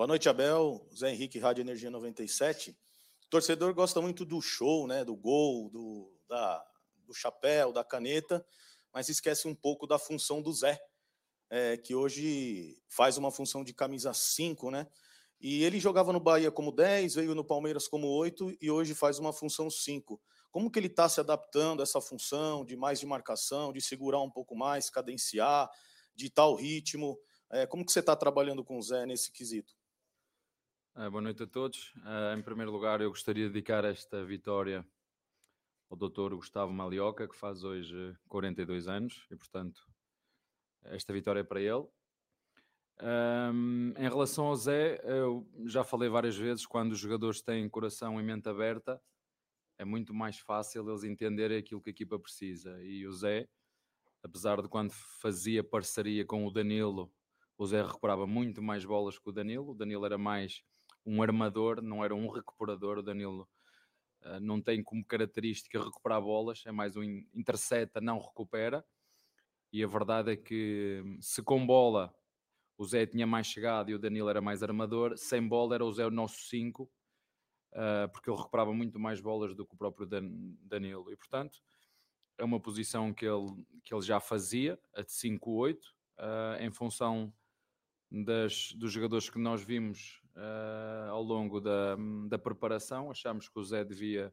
S3: Boa noite, Abel. Zé Henrique, Rádio Energia 97. O torcedor gosta muito do show, né? Do gol, do, da, do chapéu, da caneta, mas esquece um pouco da função do Zé, é, que hoje faz uma função de camisa 5, né? E ele jogava no Bahia como 10, veio no Palmeiras como 8 e hoje faz uma função 5. Como que ele está se adaptando a essa função de mais de marcação, de segurar um pouco mais, cadenciar, de tal ritmo? É, como que você está trabalhando com o Zé nesse quesito?
S4: Uh, boa noite a todos. Uh, em primeiro lugar, eu gostaria de dedicar esta vitória ao Dr. Gustavo Malioca, que faz hoje 42 anos, e portanto, esta vitória é para ele. Um, em relação ao Zé, eu já falei várias vezes: quando os jogadores têm coração e mente aberta, é muito mais fácil eles entenderem aquilo que a equipa precisa. E o Zé, apesar de quando fazia parceria com o Danilo, o Zé recuperava muito mais bolas que o Danilo. O Danilo era mais um armador, não era um recuperador. O Danilo uh, não tem como característica recuperar bolas, é mais um intercepta, não recupera. E a verdade é que se com bola o Zé tinha mais chegado e o Danilo era mais armador, sem bola era o Zé o nosso 5, uh, eh, porque ele recuperava muito mais bolas do que o próprio Dan Danilo. E portanto é uma posição que ele, que ele já fazia, a de 5-8, uh, eh, em função das, dos jogadores que nós vimos uh, ao longo da, da preparação. Achámos que o Zé devia,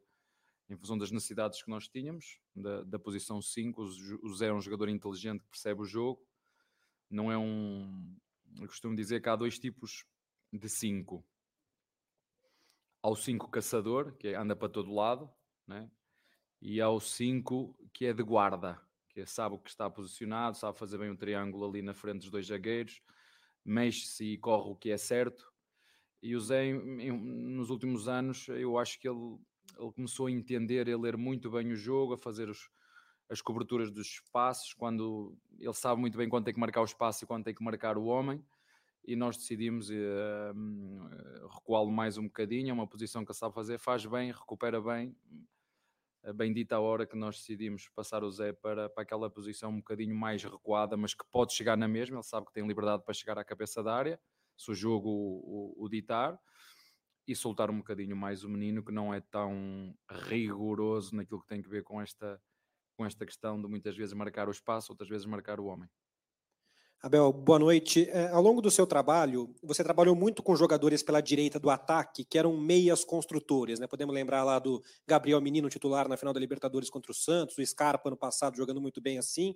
S4: em função das necessidades que nós tínhamos, da, da posição 5, o Zé é um jogador inteligente que percebe o jogo. Não é um. Eu costumo dizer que há dois tipos de 5. Há o 5 caçador, que anda para todo lado, né? e há o 5 que é de guarda, que sabe o que está posicionado, sabe fazer bem um triângulo ali na frente dos dois zagueiros, mexe-se e corre o que é certo. E o Zé, nos últimos anos, eu acho que ele, ele começou a entender, a ler muito bem o jogo, a fazer os, as coberturas dos espaços, quando ele sabe muito bem quando tem que marcar o espaço e quando tem que marcar o homem. E nós decidimos uh, recuá-lo mais um bocadinho. É uma posição que ele sabe fazer, faz bem, recupera bem. Bendita a hora que nós decidimos passar o Zé para, para aquela posição um bocadinho mais recuada, mas que pode chegar na mesma. Ele sabe que tem liberdade para chegar à cabeça da área se o jogo o, o, ditar, e soltar um bocadinho mais o menino que não é tão rigoroso naquilo que tem que ver com esta, com esta questão de muitas vezes marcar o espaço, outras vezes marcar o homem.
S5: Abel, boa noite. É, ao longo do seu trabalho, você trabalhou muito com jogadores pela direita do ataque, que eram meias construtores, né? Podemos lembrar lá do Gabriel Menino, titular na final da Libertadores contra o Santos, o Scarpa ano passado jogando muito bem assim.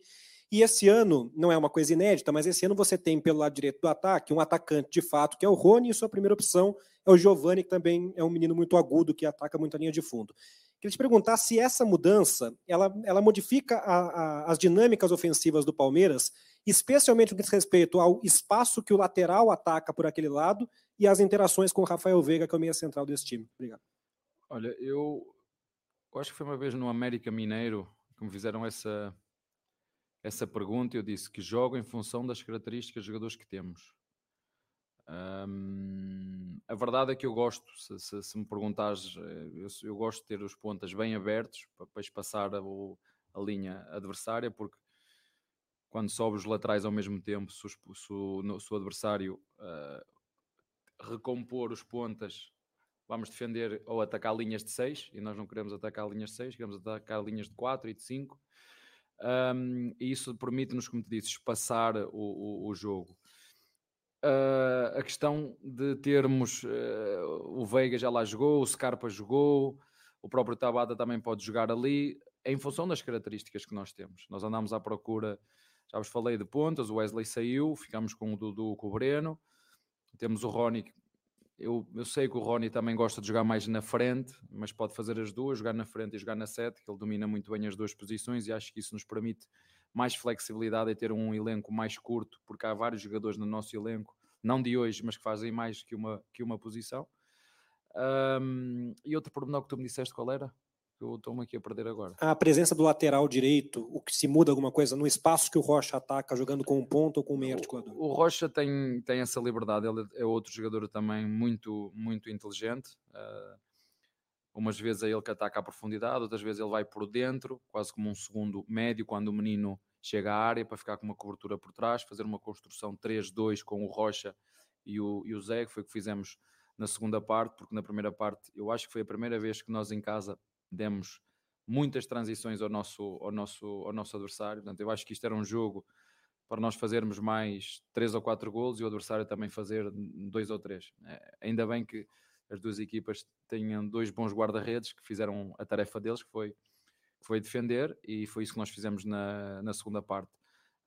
S5: E esse ano, não é uma coisa inédita, mas esse ano você tem pelo lado direito do ataque um atacante de fato, que é o Rony, e sua primeira opção é o Giovani, que também é um menino muito agudo, que ataca muito a linha de fundo. Queria te perguntar se essa mudança ela, ela modifica a, a, as dinâmicas ofensivas do Palmeiras, especialmente no que diz respeito ao espaço que o lateral ataca por aquele lado e as interações com o Rafael Veiga, que é o meia central desse time. Obrigado.
S4: Olha, eu, eu acho que foi uma vez no América Mineiro que me fizeram essa, essa pergunta, eu disse que jogo em função das características dos jogadores que temos. a verdade é que eu gosto, se, se, se me perguntares, eh, eu, eu, gosto de ter os pontas bem abertos para, para espaçar a, a, linha adversária, porque quando sobe os laterais ao mesmo tempo, se, o, se o, se o adversário uh, recompor os pontas, vamos defender ou atacar linhas de 6, e nós não queremos atacar linhas de 6, queremos atacar linhas de 4 e de 5 um, e isso permite-nos, como te disse, espaçar o, o, o jogo. Uh, a questão de termos uh, o Veiga já lá jogou, o Scarpa jogou, o próprio Tabata também pode jogar ali, em função das características que nós temos. Nós andamos à procura, já vos falei de pontas, o Wesley saiu, ficamos com o Dudu, com o Breno, temos o Rony, eu, eu sei que o Rony também gosta de jogar mais na frente, mas pode fazer as duas, jogar na frente e jogar na sete, que ele domina muito bem as duas posições e acho que isso nos permite mais flexibilidade e ter um elenco mais curto, porque há vários jogadores no nosso elenco, não de hoje, mas que fazem mais que uma, que uma posição. Um, e outro pormenor que tu me disseste qual era? Eu estou-me aqui a perder agora.
S5: A presença do lateral direito, o que se muda alguma coisa no espaço que o Rocha ataca, jogando com um ponto ou com um meio articulador?
S4: O, o Rocha tem, tem essa liberdade, ele é outro jogador também muito, muito inteligente. Uh, umas vezes é ele que ataca a profundidade, outras vezes ele vai por dentro, quase como um segundo médio, quando o menino chega à área para ficar com uma cobertura por trás, fazer uma construção 3-2 com o Rocha e o, e o Zé, que foi o que fizemos na segunda parte, porque na primeira parte eu acho que foi a primeira vez que nós em casa demos muitas transições ao nosso, ao nosso, ao nosso adversário. Portanto, eu acho que isto era um jogo para nós fazermos mais três ou quatro golos e o adversário também fazer dois ou três. É, ainda bem que as duas equipas tenham dois bons guarda-redes que fizeram a tarefa deles, que foi, que foi defender, e foi isso que nós fizemos na, na segunda parte.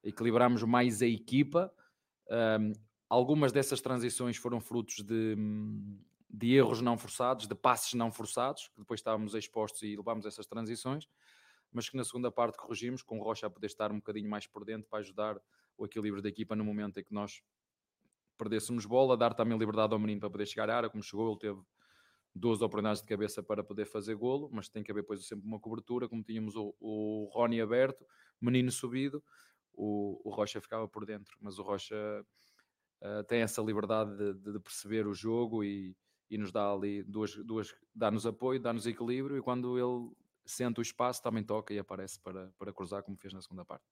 S4: Equilibramos mais a equipa. Um, algumas dessas transições foram frutos de, de erros não forçados, de passes não forçados, que depois estávamos expostos e levámos essas transições, mas que na segunda parte corrigimos, com o Rocha a poder estar um bocadinho mais por dentro para ajudar o equilíbrio da equipa no momento em que nós perdêssemos bola, dar também liberdade ao menino para poder chegar à área, como chegou, ele teve duas oportunidades de cabeça para poder fazer golo, mas tem que haver depois sempre uma cobertura, como tínhamos o, o Rony aberto, menino subido, o, o Rocha ficava por dentro, mas o Rocha uh, tem essa liberdade de, de, perceber o jogo e, e nos dá ali duas, duas dá-nos apoio, dá-nos equilíbrio e quando ele sente o espaço também toca e aparece para, para cruzar como fez na segunda parte.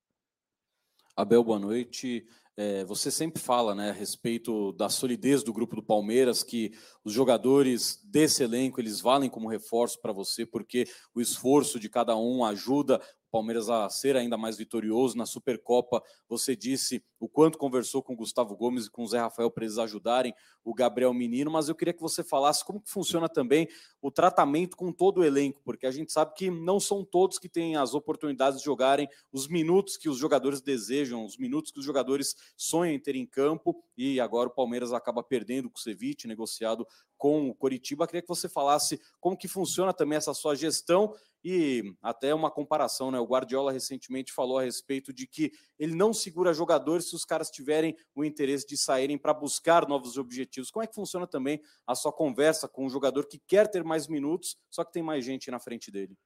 S3: Abel, boa noite. É, você sempre fala né, a respeito da solidez do grupo do Palmeiras, que os jogadores desse elenco eles valem como reforço para você, porque o esforço de cada um ajuda Palmeiras a ser ainda mais vitorioso na Supercopa. Você disse o quanto conversou com o Gustavo Gomes e com o Zé Rafael para eles ajudarem o Gabriel Menino, mas eu queria que você falasse como que funciona também o tratamento com todo o elenco, porque a gente sabe que não são todos que têm as oportunidades de jogarem os minutos que os jogadores desejam, os minutos que os jogadores sonham em ter em campo, e agora o Palmeiras acaba perdendo com o Ceviche, negociado com o Coritiba. Queria que você falasse como que funciona também essa sua gestão e até uma comparação, né? O Guardiola recentemente falou a respeito de que ele não segura jogadores se os caras tiverem o interesse de saírem para buscar novos objetivos. Como é que funciona também a sua conversa com um jogador que quer ter mais minutos, só que tem mais gente na frente dele?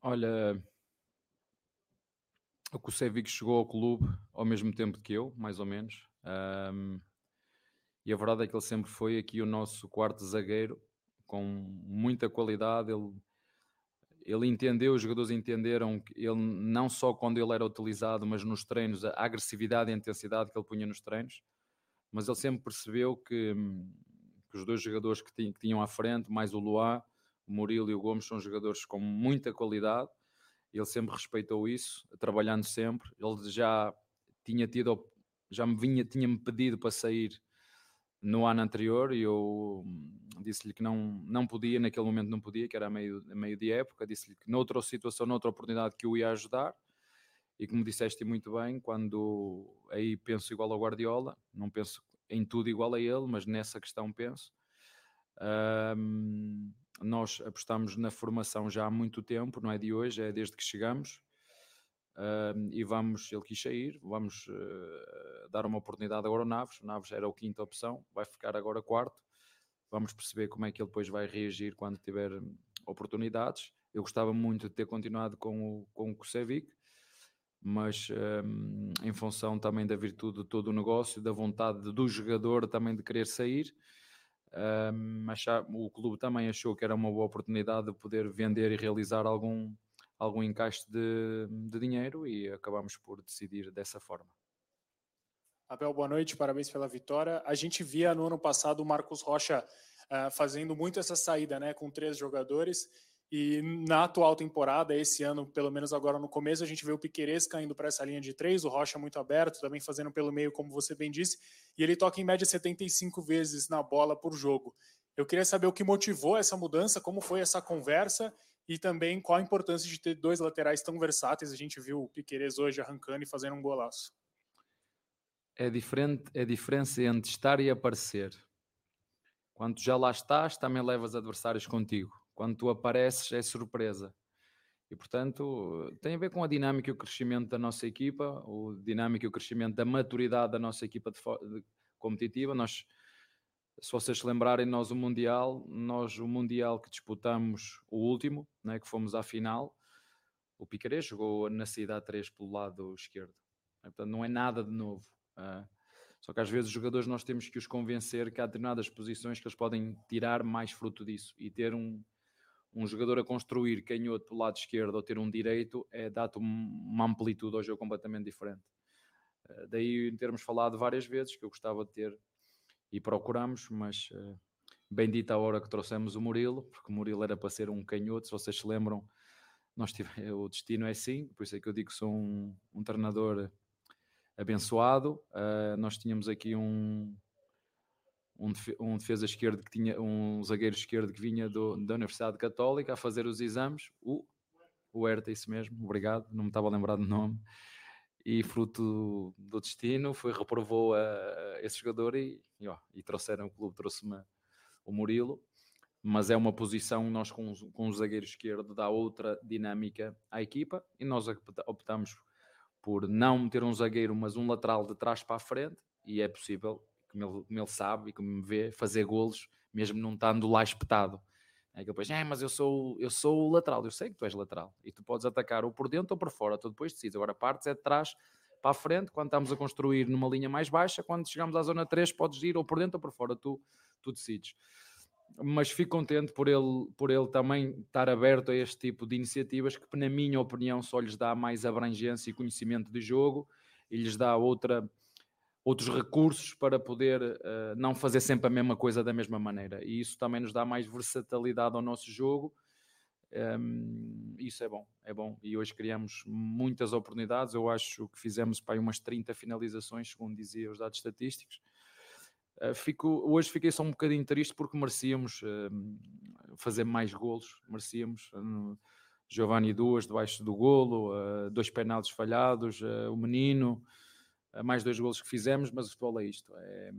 S4: Olha, o Kusevic chegou ao clube ao mesmo tempo que eu, mais ou menos. Um, e a verdade é que ele sempre foi aqui o nosso quarto zagueiro, com muita qualidade. Ele ele entendeu, os jogadores entenderam que ele não só quando ele era utilizado, mas nos treinos, a agressividade e a intensidade que ele punha nos treinos, mas ele sempre percebeu que, que os dois jogadores que, tinham, que tinham à frente, mais o Luá, o Murilo e o Gomes, são jogadores com muita qualidade. Ele sempre respeitou isso, trabalhando sempre. Ele já tinha tido, já me vinha, tinha-me pedido para sair no ano anterior e eu disse-lhe que não, não podia, naquele momento não podia, que era meio, meio de época, disse-lhe que noutra situação, noutra oportunidade que o ia ajudar e como disseste muito bem, quando aí penso igual ao Guardiola, não penso em tudo igual a ele, mas nessa questão penso. Um, nós apostamos na formação já há muito tempo, não é de hoje, é desde que chegamos. Uh, e vamos, ele quis sair, vamos uh, dar uma oportunidade agora ao Naves. O Naves era a quinta opção, vai ficar agora quarto. Vamos perceber como é que ele depois vai reagir quando tiver oportunidades. Eu gostava muito de ter continuado com o, com o Kusevic, mas um, em função também da virtude de todo o negócio, da vontade do jogador também de querer sair, um, achar, o clube também achou que era uma boa oportunidade de poder vender e realizar algum algum encaixe de, de dinheiro e acabamos por decidir dessa forma.
S6: Abel, boa noite, parabéns pela vitória. A gente via no ano passado o Marcos Rocha uh, fazendo muito essa saída, né, com três jogadores. E na atual temporada, esse ano, pelo menos agora no começo, a gente vê o Piqueires caindo para essa linha de três, o Rocha muito aberto, também fazendo pelo meio, como você bem disse, e ele toca em média 75 vezes na bola por jogo. Eu queria saber o que motivou essa mudança, como foi essa conversa e também qual a importância de ter dois laterais tão versáteis. A gente viu o Piqueires hoje arrancando e fazendo um golaço.
S4: É diferente, é a diferença entre estar e aparecer. Quando já lá estás, também levas adversários contigo. Quando tu apareces, é surpresa. E, portanto, tem a ver com a dinâmica e o crescimento da nossa equipa, o dinâmica e o crescimento da maturidade da nossa equipa de, de competitiva. Nós, se vocês se lembrarem, nós o Mundial, nós o Mundial que disputamos, o último, né, que fomos à final, o Picaré jogou na cidade 3 pelo lado esquerdo. Portanto, não é nada de novo. Uh, só que às vezes os jogadores nós temos que os convencer que há determinadas posições que eles podem tirar mais fruto disso e ter um, um jogador a construir canhoto pelo lado esquerdo ou ter um direito é dar-te uma amplitude ao jogo completamente diferente. Uh, daí termos falado várias vezes que eu gostava de ter e procuramos, mas uh, bendita a hora que trouxemos o Murilo, porque o Murilo era para ser um canhoto, se vocês se lembram, nós tive, (laughs) o destino é assim, por isso é que eu digo que sou um, um treinador abençoado. Uh, nós tínhamos aqui um, um, um, defesa esquerdo que tinha um zagueiro esquerdo que vinha do, da Universidade Católica a fazer os exames. O, o Herta, isso mesmo, obrigado, não me estava a lembrar do nome. E fruto do destino, foi reprovou a, a esse jogador e, e, ó, e trouxeram o clube, trouxe-me o Murilo. Mas é uma posição, nós com, com o zagueiro esquerdo, dá outra dinâmica à equipa e nós optamos por não meter um zagueiro, mas um lateral de trás para a frente, e é possível, como ele, como ele sabe e como me vê, fazer golos, mesmo não estando lá espetado. É que depois, é, mas eu sou, eu sou lateral, eu sei que tu és lateral, e tu podes atacar ou por dentro ou por fora, tu depois decides. Agora, partes é de trás para a frente, quando estamos a construir numa linha mais baixa, quando chegamos à zona 3, podes ir ou por dentro ou por fora, tu, tu decides mas fico contente por ele, por ele também estar aberto a este tipo de iniciativas que, na minha opinião, só lhes dá mais abrangência e conhecimento de jogo e lhes dá outra, outros recursos para poder uh, não fazer sempre a mesma coisa da mesma maneira. E isso também nos dá mais versatilidade ao nosso jogo. Um, isso é bom, é bom. E hoje criamos muitas oportunidades. Eu acho que fizemos para umas 30 finalizações, segundo dizia os dados estatísticos Uh, fico, hoje fiquei só um bocadinho triste porque merecíamos uh, fazer mais golos, merecíamos. Uh, Giovanni duas debaixo do golo, dois penaltis falhados, o menino, mais dois golos que fizemos, mas o futebol é isto, é,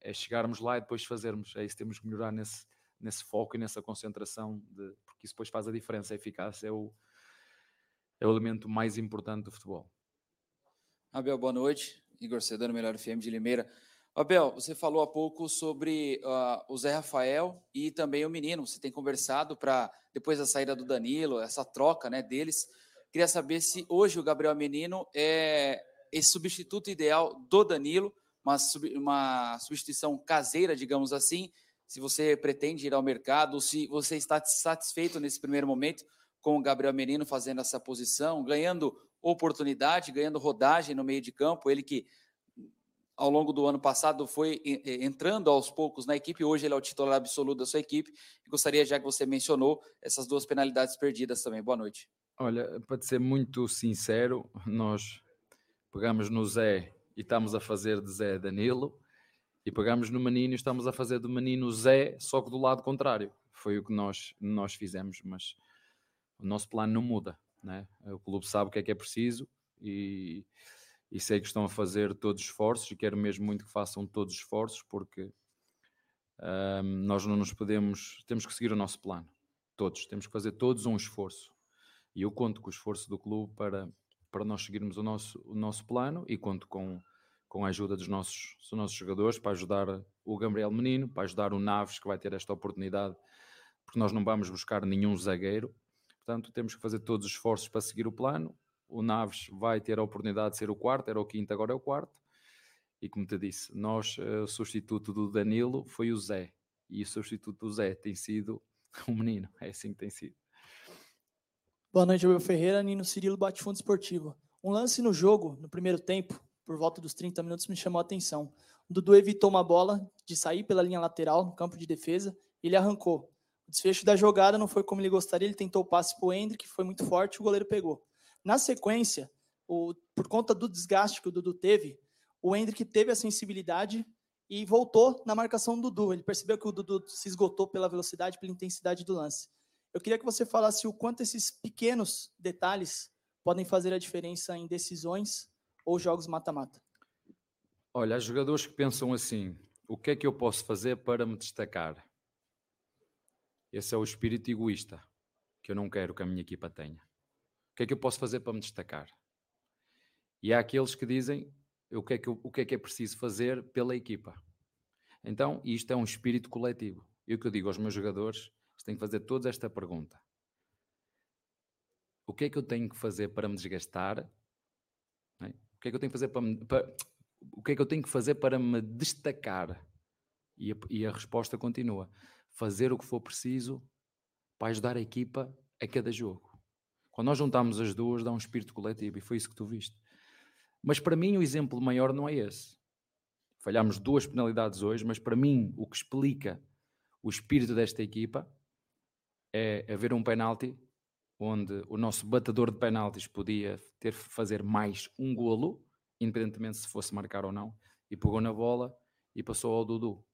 S4: é, chegarmos lá e depois fazermos, é isso temos que melhorar nesse, nesse foco e nessa concentração, de, porque isso depois faz a diferença, a eficácia é o, é o elemento mais importante do futebol.
S7: Abel, boa noite, Igor Sedano, Melhor FM de Limeira. Abel, você falou há pouco sobre uh, o Zé Rafael e também o menino. Você tem conversado para, depois da saída do Danilo, essa troca né, deles. Queria saber se hoje o Gabriel Menino é esse substituto ideal do Danilo, uma, uma substituição caseira, digamos assim. Se você pretende ir ao mercado, se você está satisfeito nesse primeiro momento com o Gabriel Menino fazendo essa posição, ganhando oportunidade, ganhando rodagem no meio de campo, ele que ao longo do ano passado foi entrando aos poucos na equipe, hoje ele é o titular absoluto da sua equipe. gostaria, já que você mencionou, essas duas penalidades perdidas também. Boa noite.
S4: Olha, para ser muito sincero, nós pegamos no Zé e estamos a fazer de Zé Danilo, e pegamos no Menino e estamos a fazer do Menino Zé, só que do lado contrário. Foi o que nós, nós fizemos, mas o nosso plano não muda. Né? O clube sabe o que é que é preciso e e sei que estão a fazer todos os esforços e quero mesmo muito que façam todos os esforços porque um, nós não nos podemos, temos que seguir o nosso plano, todos, temos que fazer todos um esforço e eu conto com o esforço do clube para, para nós seguirmos o nosso, o nosso plano e conto com, com a ajuda dos nossos, dos nossos jogadores para ajudar o Gabriel Menino, para ajudar o Naves que vai ter esta oportunidade porque nós não vamos buscar nenhum zagueiro, portanto temos que fazer todos os esforços para seguir o plano o Naves vai ter a oportunidade de ser o quarto, era o quinto, agora é o quarto. E como te disse, nós, eh, o substituto do Danilo foi o Zé. E o substituto do Zé tem sido (laughs) o menino. É assim que tem sido.
S8: Boa noite, Abel Ferreira, Nino Cirilo, Bate-Fundo Esportivo. Um lance no jogo, no primeiro tempo, por volta dos 30 minutos, me chamou a atenção. O Dudu evitou uma bola de sair pela linha lateral, no campo de defesa, e ele arrancou. O desfecho da jogada não foi como ele gostaria, ele tentou o passe para o Hendrick, foi muito forte, o goleiro pegou. Na sequência, o, por conta do desgaste que o Dudu teve, o Hendrick teve a sensibilidade e voltou na marcação do Dudu. Ele percebeu que o Dudu se esgotou pela velocidade, pela intensidade do lance. Eu queria que você falasse o quanto esses pequenos detalhes podem fazer a diferença em decisões ou jogos mata-mata.
S4: Olha, há jogadores que pensam assim: o que é que eu posso fazer para me destacar? Esse é o espírito egoísta que eu não quero que a minha equipa tenha. O que é que eu posso fazer para me destacar? E há aqueles que dizem o que é que, o que, é, que é preciso fazer pela equipa. Então, isto é um espírito coletivo. E o que eu digo aos meus jogadores, eles têm que fazer toda esta pergunta. O que é que eu tenho que fazer para me desgastar? É? O que é que eu tenho que fazer para, me, para, o que é que eu tenho que fazer para me destacar? E a, e a resposta continua: fazer o que for preciso para ajudar a equipa a cada jogo. Quando nós juntamos as duas, dá um espírito coletivo e foi isso que tu viste. Mas para mim o exemplo maior não é esse. Falhámos duas penalidades hoje, mas para mim o que explica o espírito desta equipa é haver um penalti onde o nosso batedor de penaltis podia ter fazer mais um golo, independentemente se fosse marcar ou não, e pegou na bola e passou ao Dudu.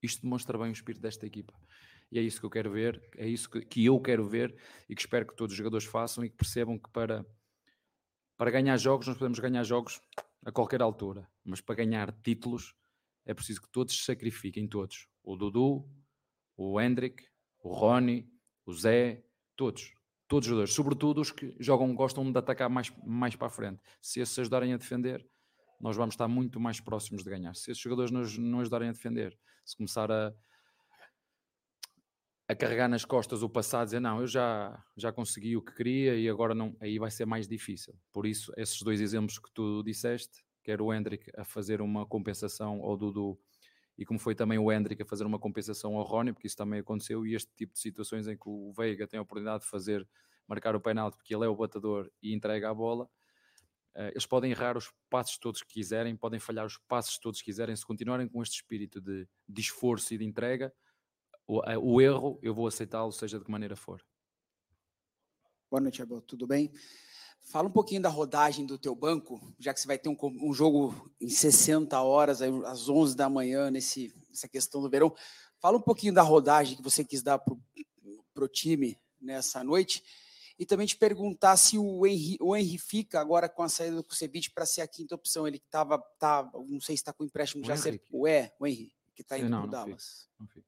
S4: Isto demonstra bem o espírito desta equipa. E é isso que eu quero ver, é isso que, que eu quero ver e que espero que todos os jogadores façam e que percebam que para para ganhar jogos, nós podemos ganhar jogos a qualquer altura, mas para ganhar títulos é preciso que todos se sacrifiquem, todos. O Dudu, o Hendrick, o Rony, o Zé, todos. Todos os jogadores, sobretudo os que jogam, gostam de atacar mais, mais para a frente. Se esses ajudarem a defender, nós vamos estar muito mais próximos de ganhar. Se esses jogadores nos, não ajudarem a defender, se começar a, a carregar nas costas o passado, dizer não, eu já, já consegui o que queria e agora não, aí vai ser mais difícil. Por isso, esses dois exemplos que tu disseste, quer o Hendrick a fazer uma compensação ao Dudu e como foi também o Hendrick a fazer uma compensação ao Rony, porque isso também aconteceu, e este tipo de situações em que o Veiga tem a oportunidade de fazer, marcar o penalti, porque ele é o batedor e entrega a bola, eh, eles podem errar os passos todos que quiserem, podem falhar os passos todos que quiserem, se continuarem com este espírito de, de esforço e de entrega, o, o erro eu vou aceitá-lo, seja de que maneira for.
S9: Boa noite, Abel. Tudo bem? Fala um pouquinho da rodagem do teu banco, já que você vai ter um, um jogo em 60 horas, às 11 da manhã, nesse, nessa questão do verão. Fala um pouquinho da rodagem que você quis dar para o time nessa noite. E também te perguntar se o Henry, o Henry fica agora com a saída do Kusevich para ser a quinta opção. Ele que estava, tá, não sei se está com empréstimo
S4: o
S9: já.
S4: Henrique.
S9: O é, o Henry, que está indo para o Dallas.
S4: Não fico.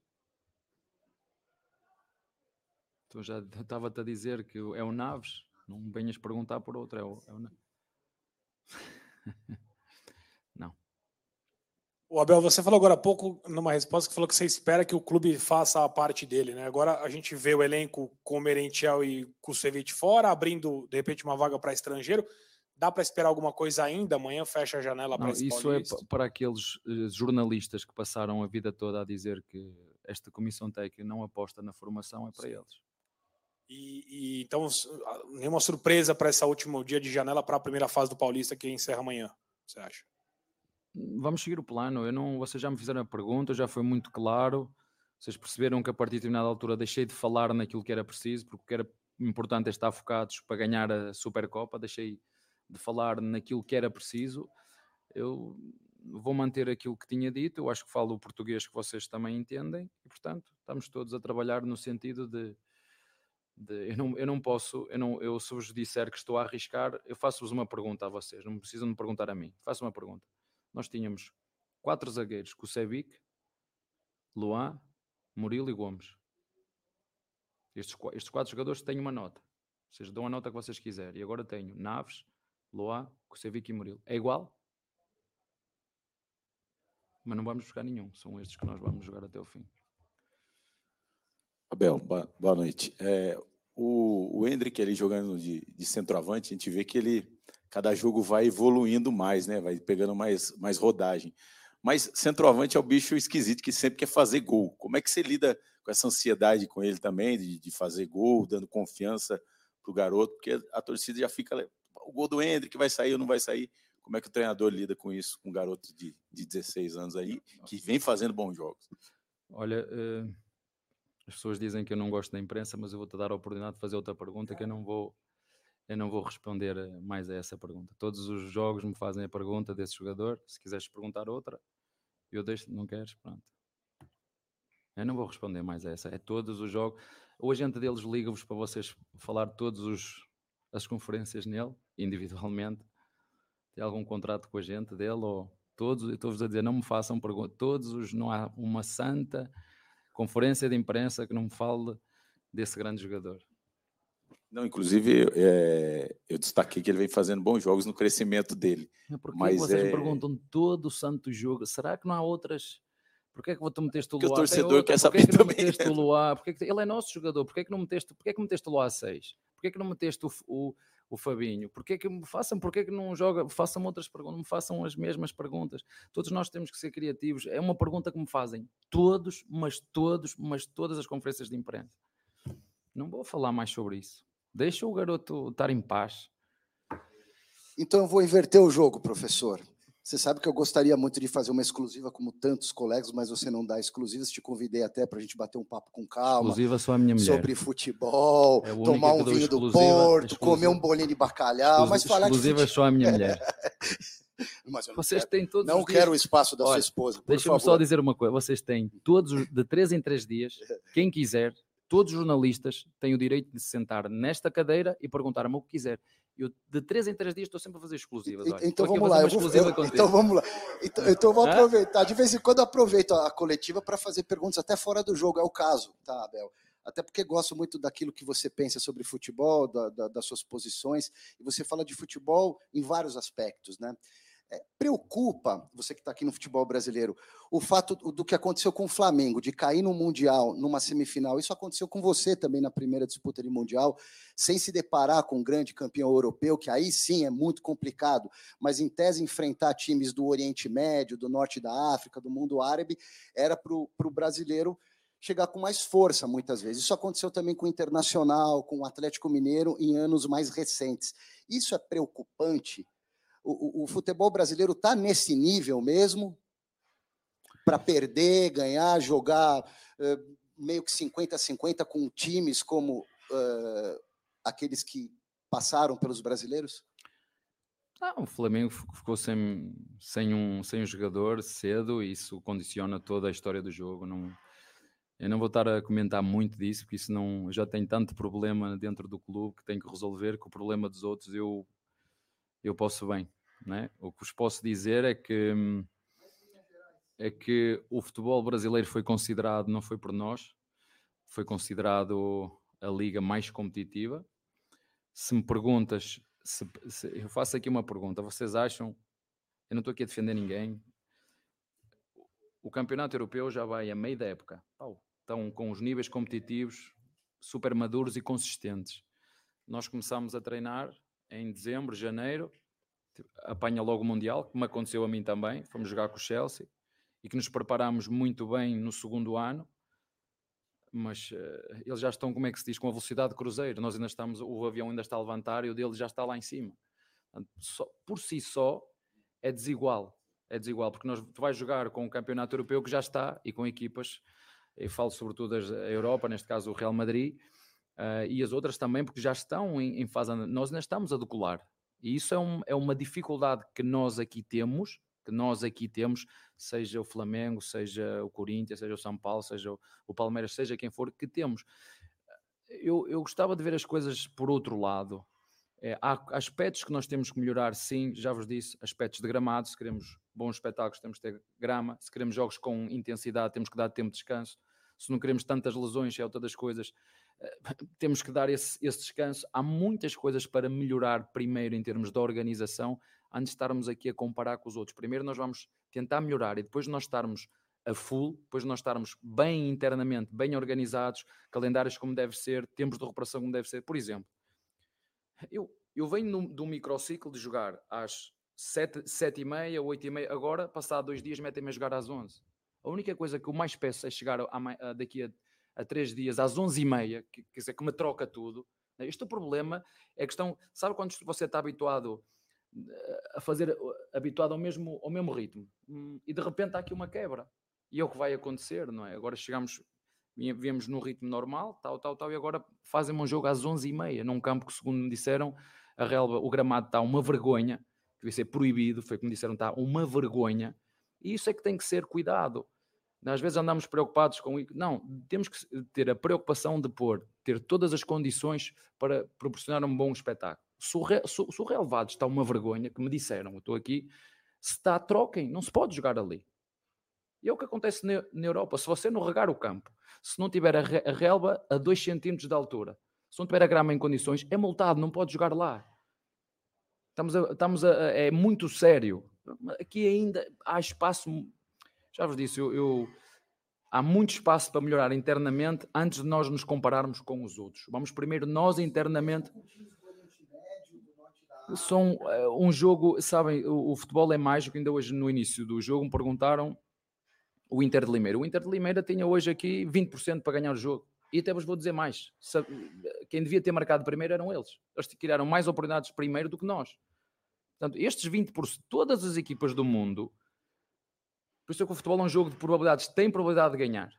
S4: Então já estava-te a dizer que é o Naves, não venhas perguntar por outro, é o, é o (laughs) não.
S6: O Abel, você falou agora há pouco, numa resposta, que falou que você espera que o clube faça a parte dele, né? Agora a gente vê o elenco com o Merentiel e Kusevich fora, abrindo, de repente, uma vaga para estrangeiro. Dá para esperar alguma coisa ainda? Amanhã fecha a janela para
S4: isso é
S6: Paulista?
S4: pa- para aqueles eh, jornalistas que passaram a vida toda a dizer que esta comissão técnica não aposta na formação, é para eles.
S6: E, e, então, nenhuma surpresa para esse último dia de janela para a primeira fase do Paulista que encerra amanhã, você acha?
S4: Vamos seguir o plano. Eu não, vocês já me fizeram a pergunta, já foi muito claro. Vocês perceberam que a partir de determinada altura deixei de falar naquilo que era preciso, porque o que era importante é estar focados para ganhar a Supercopa. Deixei de falar naquilo que era preciso. Eu vou manter aquilo que tinha dito. Eu acho que falo o português que vocês também entendem e, portanto, estamos todos a trabalhar no sentido de. De- eu, não, eu não posso, eu, não, eu se vos disser que estou a arriscar, eu faço-vos uma pergunta a vocês, não precisam me perguntar a mim. Faço uma pergunta nós tínhamos quatro zagueiros, Kusevic, Luan, Murilo e Gomes. Estes, estes quatro jogadores têm uma nota. Vocês dão a nota que vocês quiserem. E agora tenho Naves, Luan, Kusevic e Murilo. É igual? Mas não vamos buscar nenhum. São estes que nós vamos jogar até o fim.
S10: Abel, boa, noite. É, o, o Hendrick ali jogando de, de centroavante, a gente vê que ele, cada jogo vai evoluindo mais, né? Vai pegando mais, mais rodagem. Mas centroavante é o bicho esquisito que sempre quer fazer gol. Como é que você lida com essa ansiedade com ele também, de, de fazer gol, dando confiança pro garoto? Porque a torcida já fica. O gol do Hendrick vai sair ou não vai sair? Como é que o treinador lida com isso, com um garoto de, de 16 anos aí, que vem fazendo bons jogos?
S4: Olha, eh, as pessoas dizem que eu não gosto da imprensa, mas eu vou-te dar a oportunidade de fazer outra pergunta que eu não vou, eu não vou responder eh, mais a essa pergunta. Todos os jogos me fazem a pergunta desse jogador. Se quiseres perguntar outra, Eu deixo, não queres? Pronto. Eu não vou responder mais a essa. É todos os jogos. O agente deles liga-vos para vocês falar todos os as conferências nele, (laughs) individualmente. Tem algum contrato com a gente dele ou todos? Estou-vos a dizer, não me façam perguntas. Todos os, não há uma santa conferência de imprensa que não me fale desse grande jogador.
S10: Não, inclusive, é, eu destaquei que ele vem fazendo bons jogos no crescimento dele.
S4: Porque
S10: mas
S4: vocês
S10: é...
S4: me perguntam todo o santo jogo, será que não há outras? Porquê é que tu meteste o
S10: Porque o
S4: Luá?
S10: torcedor
S4: outra,
S10: quer
S4: porquê
S10: saber
S4: que
S10: também.
S4: meteste o Luá? Porquê que... Ele é nosso jogador, porquê que não meteste, porquê que meteste o Luá a 6? Porquê que não meteste o, o, o Fabinho? Porquê que me façam, porquê que não joga, façam outras perguntas, não me façam as mesmas perguntas. Todos nós temos que ser criativos. É uma pergunta que me fazem todos, mas todos, mas todas as conferências de imprensa. Não vou falar mais sobre isso. Deixa o garoto estar em paz.
S11: Então eu vou inverter o jogo, professor. Você sabe que eu gostaria muito de fazer uma exclusiva como tantos colegas, mas você não dá exclusivas. Te convidei até para a gente bater um papo com calma.
S4: Exclusiva só a minha mulher.
S11: Sobre futebol,
S4: É
S11: tomar um vinho do
S4: exclusiva-
S11: Porto,
S4: exclusiva-
S11: comer um bolinho de bacalhau, mas falar de
S4: exclusiva
S11: futebol.
S4: só a minha (laughs) mulher.
S11: Mas eu não
S4: Vocês
S11: quero-
S4: têm todos
S11: não quero o espaço da sua
S4: Olha,
S11: esposa, por
S4: Deixa-me só dizer uma coisa. Vocês têm todos, os- de três em três dias, (laughs) quem quiser, todos os jornalistas têm o direito de se sentar nesta cadeira e perguntar-me o que quiser. Eu, de três em três dias, estou sempre a fazer exclusivas. olha.
S11: Então vamos lá, vou- eu- então vamos lá. Então, (laughs) então eu vou aproveitar. De vez em quando aproveito a coletiva para fazer perguntas até fora do jogo. É o caso, tá, Abel? Até porque gosto muito daquilo que você pensa sobre futebol, da- da- das suas posições, e você fala de futebol em vários aspectos, né? É, preocupa, você que está aqui no futebol brasileiro, o fato do que aconteceu com o Flamengo, de cair no Mundial, numa semifinal. Isso aconteceu com você também na primeira disputa de Mundial, sem se deparar com um grande campeão europeu, que aí sim é muito complicado, mas em tese enfrentar times do Oriente Médio, do Norte da África, do mundo árabe, era para o brasileiro chegar com mais força, muitas vezes. Isso aconteceu também com o Internacional, com o Atlético Mineiro em anos mais recentes. Isso é preocupante? O, o- futebol brasileiro está nesse nível mesmo? Para perder, ganhar, jogar eh, meio que 50 a 50 com times como eh, aqueles que passaram pelos brasileiros?
S4: Ah, o Flamengo fi- ficou sem, sem, um, sem um jogador cedo e isso condiciona toda a história do jogo. Não, eu não vou estar a comentar muito disso, porque isso não, já tem tanto problema dentro do clube que tem que resolver que o problema dos outros eu, eu posso bem. Né? O que vos posso dizer é que, hum, é que o futebol brasileiro foi considerado, não foi por nós, foi considerado a liga mais competitiva. Se me perguntas, se, se- eu faço aqui uma pergunta, vocês acham, eu não estou aqui a defender ninguém, o campeonato europeu já vai a meio da época, Pau, estão com os níveis competitivos super maduros e consistentes. Nós começámos a treinar em dezembro, janeiro, tipo, apanha logo o Mundial, como aconteceu a mim também, fomos jogar com o Chelsea, e que nos preparámos muito bem no segundo ano, mas eh, eles já estão, como é que se diz, com a velocidade de cruzeiro. Nós ainda estamos, o avião ainda está a levantar e o dele já está lá em cima. Portanto, só- por si só é desigual. É desigual, porque nós, tu vais jogar com o campeonato europeu que já está e com equipas, eu falo sobretudo das- a Europa, neste caso o Real Madrid, eh, e as outras também, porque já estão em, em fase. Nós ainda estamos a decolar. E isso é, um- é uma dificuldade que nós aqui temos, que nós aqui temos, seja o Flamengo, seja o Corinthians, seja o São Paulo, seja o, o Palmeiras, seja quem for, que temos. Eu, eu gostava de ver as coisas por outro lado. É, há aspectos que nós temos que melhorar, sim, já vos disse, aspectos de gramado, se queremos bons espetáculos temos que ter grama, se queremos jogos com intensidade temos que dar tempo de descanso, se não queremos tantas lesões, é outra das coisas, (laughs) temos que dar esse, esse descanso. Há muitas coisas para melhorar primeiro em termos de organização, antes de estarmos aqui a comparar com os outros. Primeiro nós vamos tentar melhorar e depois de nós estarmos a full, depois de nós estarmos bem internamente, bem organizados, calendários como deve ser, tempos de recuperação como deve ser. Por exemplo, eu, eu venho de um microciclo de jogar às 7, sete e meia, 8 e meia, agora, passado dois dias, metem-me a jogar às 11. A única coisa que eu mais peço é chegar a mai- a- daqui a, a três dias às 11 e meia, que, quer dizer, que me troca tudo. né? Este é o problema, é questão, sabe quando você está habituado eh, a fazer, habituado ao mesmo, ao mesmo ritmo, Hum, e de repente há aqui uma quebra, e é o que vai acontecer, não é? Agora chegamos, viemos num ritmo normal, tal, tal, tal, e agora fazem um jogo às 11 e meia, num campo que, segundo me disseram, a relva, o gramado está uma vergonha, devia ser proibido, foi como disseram, está uma vergonha, E isso é que tem que ser cuidado. Às vezes andamos preocupados com. Não, temos que ter a preocupação de pôr, ter todas as condições para proporcionar um bom espetáculo. Se o, relevado está uma vergonha, que me disseram, eu estou aqui, se está, troquem, não se pode jogar ali. E é o que acontece na, Europa. Se você não regar o campo, se não tiver a, a relva a 2 cm de altura, se não tiver a grama em condições, é multado, não pode jogar lá. Estamos a, estamos a, é muito sério. Aqui ainda há espaço já vos disse, eu, eu, há muito espaço para melhorar internamente antes de nós nos compararmos com os outros. Vamos primeiro nós internamente. São uh, um jogo, sabem, o, o, futebol é mágico. Ainda hoje, no início do jogo, me perguntaram o Inter de Limeira. O Inter de Limeira tinha hoje aqui 20% para ganhar o jogo. E até vos vou dizer mais: quem devia ter marcado primeiro eram eles. Eles criaram mais oportunidades primeiro do que nós. Portanto, estes 20%, todas as equipas do mundo por isso é que o futebol é um jogo de probabilidades, tem probabilidade de ganhar.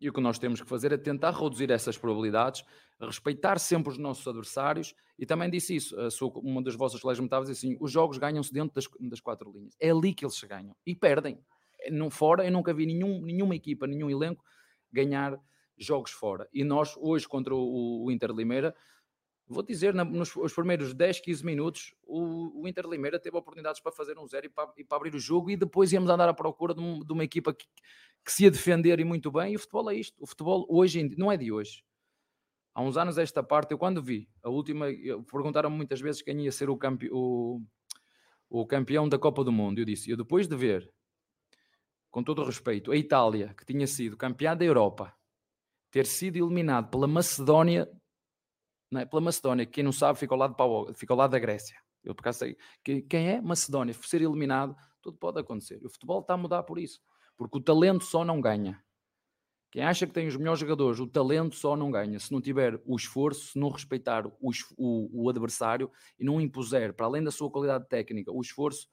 S4: E o que nós temos que fazer é tentar reduzir essas probabilidades, respeitar sempre os nossos adversários. E também disse isso, uma das vossas colegas me estava a dizer assim: os jogos ganham-se dentro das, das, quatro linhas. É ali que eles se ganham. E perdem. Não, fora, eu nunca vi nenhum, nenhuma equipa, nenhum elenco ganhar jogos fora. E nós, hoje, contra o, o Inter Limeira, Vou dizer, nos os primeiros 10, 15 minutos, o, o Inter Limeira teve oportunidades para fazer um zero e para, e para abrir o jogo, e depois íamos andar à procura de, um, de uma equipa que, que, se ia defender e muito bem. E o futebol é isto. O futebol hoje não é de hoje. Há uns anos, esta parte, eu quando vi a última, perguntaram-me muitas vezes quem ia ser o, campe, o, o campeão da Copa do Mundo. Eu disse, eu depois de ver, com todo o respeito, a Itália, que tinha sido campeã da Europa, ter sido eliminado pela Macedónia é? pela Macedónia. Quem não sabe, fica ao lado, para fica ao lado da Grécia. Eu por acaso sei. Quem é Macedónia, ser eliminado, tudo pode acontecer. O futebol está a mudar por isso. Porque o talento só não ganha. Quem acha que tem os melhores jogadores, o talento só não ganha. Se não tiver o esforço, se não respeitar o, o, o adversário e não impuser, para além da sua qualidade técnica, o esforço,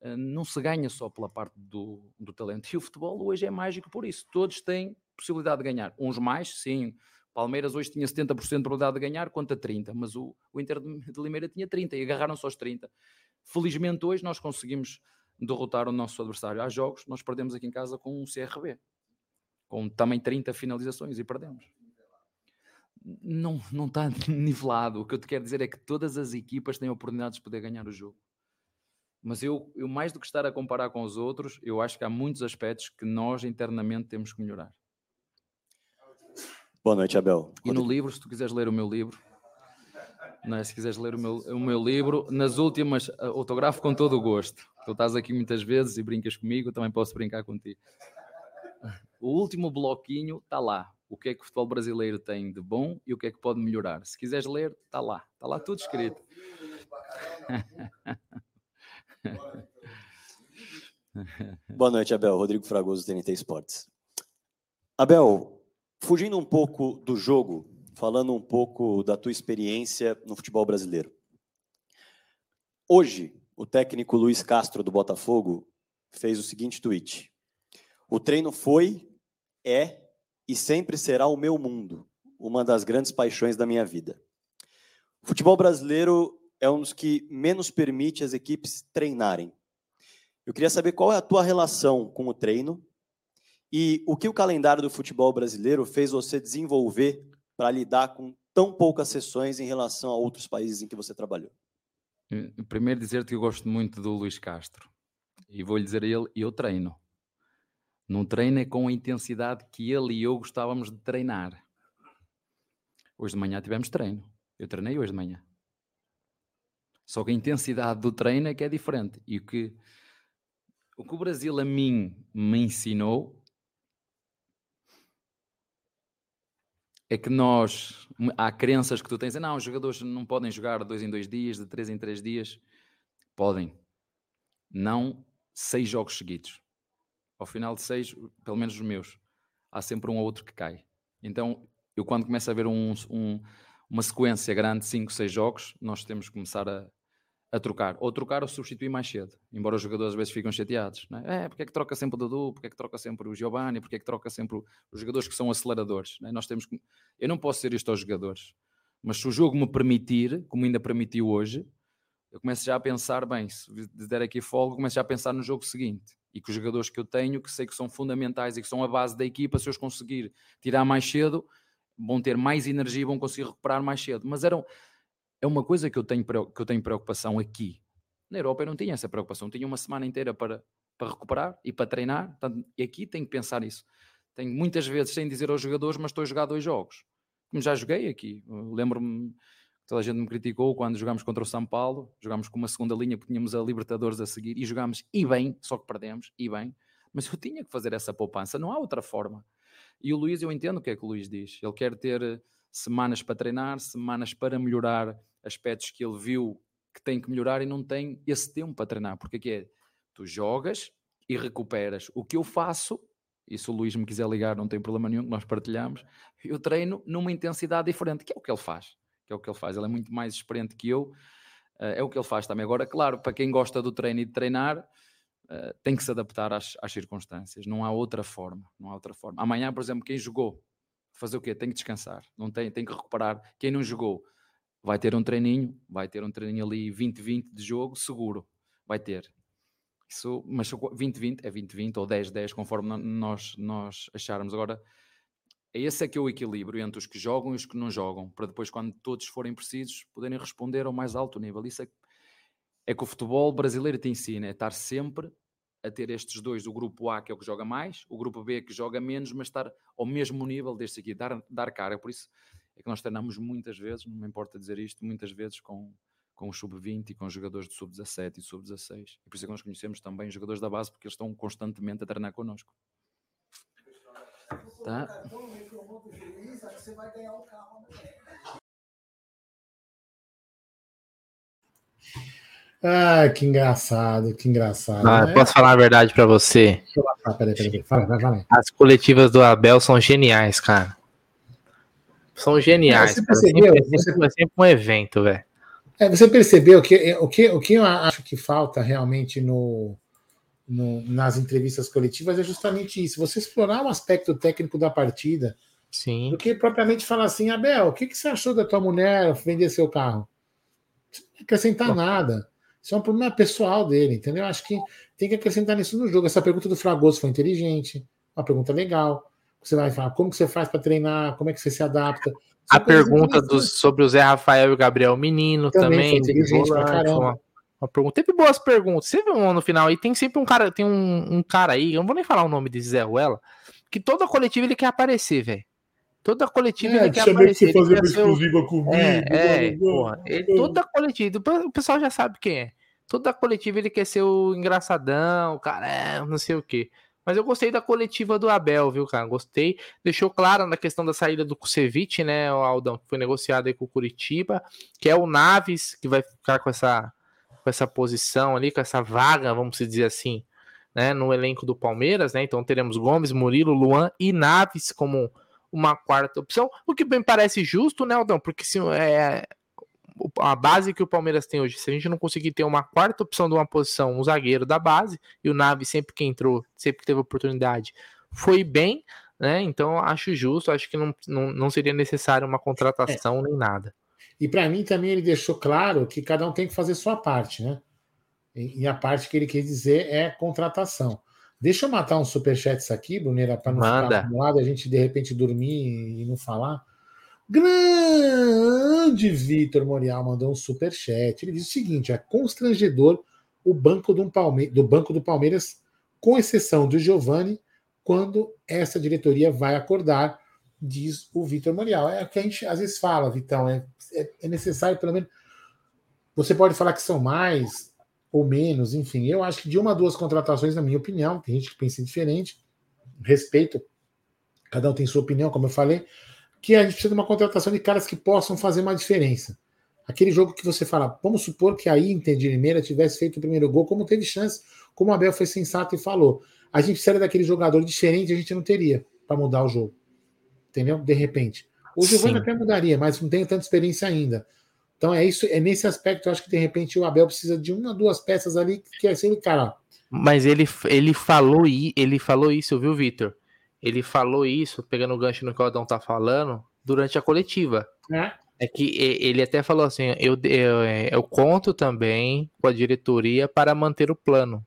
S4: eh, não se ganha só pela parte do, do talento. E o futebol hoje é mágico por isso. Todos têm possibilidade de ganhar. Uns mais, sim. Palmeiras hoje tinha 70% de probabilidade de ganhar contra 30%, mas o, o Inter de Limeira tinha 30% e agarraram-se aos 30%. Felizmente hoje nós conseguimos derrotar o nosso adversário. Há jogos, nós perdemos aqui em casa com um CRB, com também 30 finalizações e perdemos. Não, não está (laughs) nivelado. O que eu te quero dizer é que todas as equipas têm oportunidades de poder ganhar o jogo. Mas eu, eu, mais do que estar a comparar com os outros, eu acho que há muitos aspectos que nós internamente temos que melhorar.
S12: Boa noite, Abel.
S4: E no livro, se tu quiseres ler o meu livro, é? se quiseres ler o meu, o meu livro, nas últimas, autografo com todo o gosto. Tu estás aqui muitas vezes e brincas comigo, eu também posso brincar contigo. O último bloquinho está lá. O que é que o futebol brasileiro tem de bom e o que é que pode melhorar. Se quiseres ler, está lá. Está lá tudo escrito.
S12: Boa noite, Abel. Rodrigo Fragoso, TNT Esportes. Abel, Fugindo um pouco do jogo, falando um pouco da tua experiência no futebol brasileiro. Hoje, o técnico Luiz Castro do Botafogo fez o seguinte tweet: O treino foi, é e sempre será o meu mundo, uma das grandes paixões da minha vida. O futebol brasileiro é um dos que menos permite as equipes treinarem. Eu queria saber qual é a tua relação com o treino e o que o calendário do futebol brasileiro fez você desenvolver para lidar com tão poucas sessões em relação a outros países em que você trabalhou?
S4: Primeiro dizer-te que eu gosto muito do Luís Castro. E vou-lhe dizer a ele, eu treino. Não é com a intensidade que ele e eu gostávamos de treinar. Hoje de manhã tivemos treino. Eu treinei hoje de manhã. Só que a intensidade do treino é que é diferente. E o que, o que o Brasil a mim me ensinou é que nós, há crenças que tu tens, não, os jogadores não podem jogar de dois em dois dias, de três em três dias. Podem. Não seis jogos seguidos. Ao final de seis, pelo menos os meus, há sempre um ou outro que cai. Então, eu quando começo a ver um, um, uma sequência grande, cinco, seis jogos, nós temos que começar a, a trocar, ou trocar ou substituir mais cedo, embora os jogadores às vezes ficam chateados, não é? é porque é que troca sempre o Dudu, porque é que troca sempre o Giovanni, porque é que troca sempre os jogadores que são aceleradores, é? nós temos que, eu não posso ser isto aos jogadores, mas se o jogo me permitir, como ainda permitiu hoje, eu começo já a pensar, bem, se der aqui folga, começo já a pensar no jogo seguinte, E que os jogadores que eu tenho, que sei que são fundamentais e que são a base da equipa, se eu os conseguir tirar mais cedo, vão ter mais energia e vão conseguir recuperar mais cedo. Mas era, é uma coisa que eu, tenho, que eu tenho preocupação aqui. Na Europa eu não tinha essa preocupação, tinha uma semana inteira para, para recuperar e para treinar. Portanto, e aqui tenho que pensar nisso. Tenho muitas vezes sem dizer aos jogadores, mas estou a jogar dois jogos. Como já joguei aqui. Lembro-me toda a gente me criticou quando jogámos contra o São Paulo, jogámos com uma segunda linha porque tínhamos a Libertadores a seguir e jogámos e bem, só que perdemos, e bem, mas eu tinha que fazer essa poupança, não há outra forma. E o Luís, eu entendo o que é que o Luís diz, ele quer ter semanas para treinar, semanas para melhorar aspectos que ele viu que tem que melhorar e não tem esse tempo para treinar, porque aqui é, tu jogas e recuperas. O que eu faço, e se o Luís me quiser ligar, não tem problema nenhum, nós partilhamos, eu treino numa intensidade diferente, que é o que ele faz que é o que ele faz. Ele é muito mais experiente que eu, uh, é o que ele faz também. Agora, claro, para quem gosta do treino e de treinar, uh, tem que se adaptar às, às, circunstâncias. Não há outra forma. Não há outra forma. Amanhã, por exemplo, quem jogou, fazer o quê? Tem que descansar. Não tem, tem que recuperar. Quem não jogou, vai ter um treininho, vai ter um treininho ali 20-20 de jogo, seguro. Vai ter. Isso, mas 20-20 é 20-20 ou 10-10, conforme nós, nós acharmos. Agora, esse é que é o equilíbrio entre os que jogam e os que não jogam, para depois, quando todos forem precisos, poderem responder ao mais alto nível. Isso é, é que o futebol brasileiro te ensina, é estar sempre a ter estes dois, o grupo A que é o que joga mais, o grupo B que joga menos, mas estar ao mesmo nível deste aqui, dar, dar cara. Por isso é que nós treinamos muitas vezes, não me importa dizer isto, muitas vezes com, com o sub-20 e com os jogadores do sub-17 e sub-16. E por isso é que nós conhecemos também os jogadores da base, porque eles estão constantemente a treinar connosco. Tá?
S1: Ah, que engraçado, que engraçado.
S2: Ah, né? Posso falar a verdade para você?
S1: Ah, peraí, peraí, Fala, vai, vai.
S2: As coletivas do Abel são geniais, cara. São geniais. Você percebeu? Sempre, você... sempre, sempre um evento, velho.
S1: É, você percebeu que o, que o que eu acho que falta realmente no, no, nas entrevistas coletivas é justamente isso: você explorar o aspecto técnico da partida.
S2: Sim.
S1: Do que propriamente falar assim, Abel, o que, que você achou da tua mulher vender seu carro? Não acrescentar Bom. nada. Isso é um problema pessoal dele, entendeu? Acho que tem que acrescentar isso no jogo. Essa pergunta do Fragoso foi inteligente, uma pergunta legal. Você vai falar como que você faz para treinar, como é que você se adapta.
S2: a pergunta dos, sobre o Zé Rafael e o Gabriel Menino também, também foi pra caramba uma pergunta. Teve boas perguntas. Você viu no final aí, tem sempre um cara, tem um, um cara aí, eu não vou nem falar o nome de Zé Ruela, que toda coletiva ele quer aparecer, velho. Toda coletiva é, ele quer aparecer.
S1: Que você fazer uma exclusiva comigo.
S2: É, é porra, ele, toda coletiva, o pessoal já sabe quem é. Toda coletiva ele quer ser o engraçadão, o cara, é, não sei o quê. Mas eu gostei da coletiva do Abel, viu, cara? Gostei. Deixou claro na questão da saída do Kusevich, né, o Aldão, que foi negociado aí com o Curitiba, que é o Naves, que vai ficar com essa com essa posição ali, com essa vaga, vamos dizer assim, né, no elenco do Palmeiras, né? Então teremos Gomes, Murilo, Luan e Naves como uma quarta opção, o que bem parece justo, né, Aldão? Porque se é a base que o Palmeiras tem hoje, se a gente não conseguir ter uma quarta opção de uma posição, um zagueiro da base, e o Naves sempre que entrou, sempre que teve oportunidade, foi bem, né? Então acho justo, acho que não, não, não seria necessário uma contratação é. nem nada.
S1: E para mim também ele deixou claro que cada um tem que fazer sua parte, né? E, a parte que ele quer dizer é contratação. Deixa eu matar um superchat aqui, Brunera, para não Manda. ficar acumulado, a gente de repente dormir e não falar. Grande Vitor Morial mandou um superchat. Ele diz o seguinte: é constrangedor o banco do, Palme do banco do Palmeiras, com exceção do Giovani, quando essa diretoria vai acordar diz o Vitor Morial. É o que a gente às vezes fala, Vitão, é, é, é, necessário pelo menos. Você pode falar que são mais ou menos, enfim. Eu acho que de uma duas contratações, na minha opinião, tem gente que pensa diferente, respeito, cada um tem sua opinião, como eu falei, que a gente precisa de uma contratação de caras que possam fazer uma diferença. Aquele jogo que você fala, vamos supor que a Inter de Limeira tivesse feito o primeiro gol, como teve chance, como o Abel foi sensato e falou. A gente precisa daquele jogador diferente, a gente não teria para mudar o jogo entendeu? De repente. O Giovanni até mudaria, mas não tem tanta experiência ainda. Então é isso, é nesse aspecto, eu acho que de repente o Abel precisa de uma, duas peças ali que é assim, cara.
S2: Mas ele, ele falou ele falou isso, viu, Vitor? Ele falou isso, pegando o gancho no que o Adão tá falando, durante a coletiva. É. É que ele até falou assim: eu, eu, eu conto também com a diretoria para manter o plano.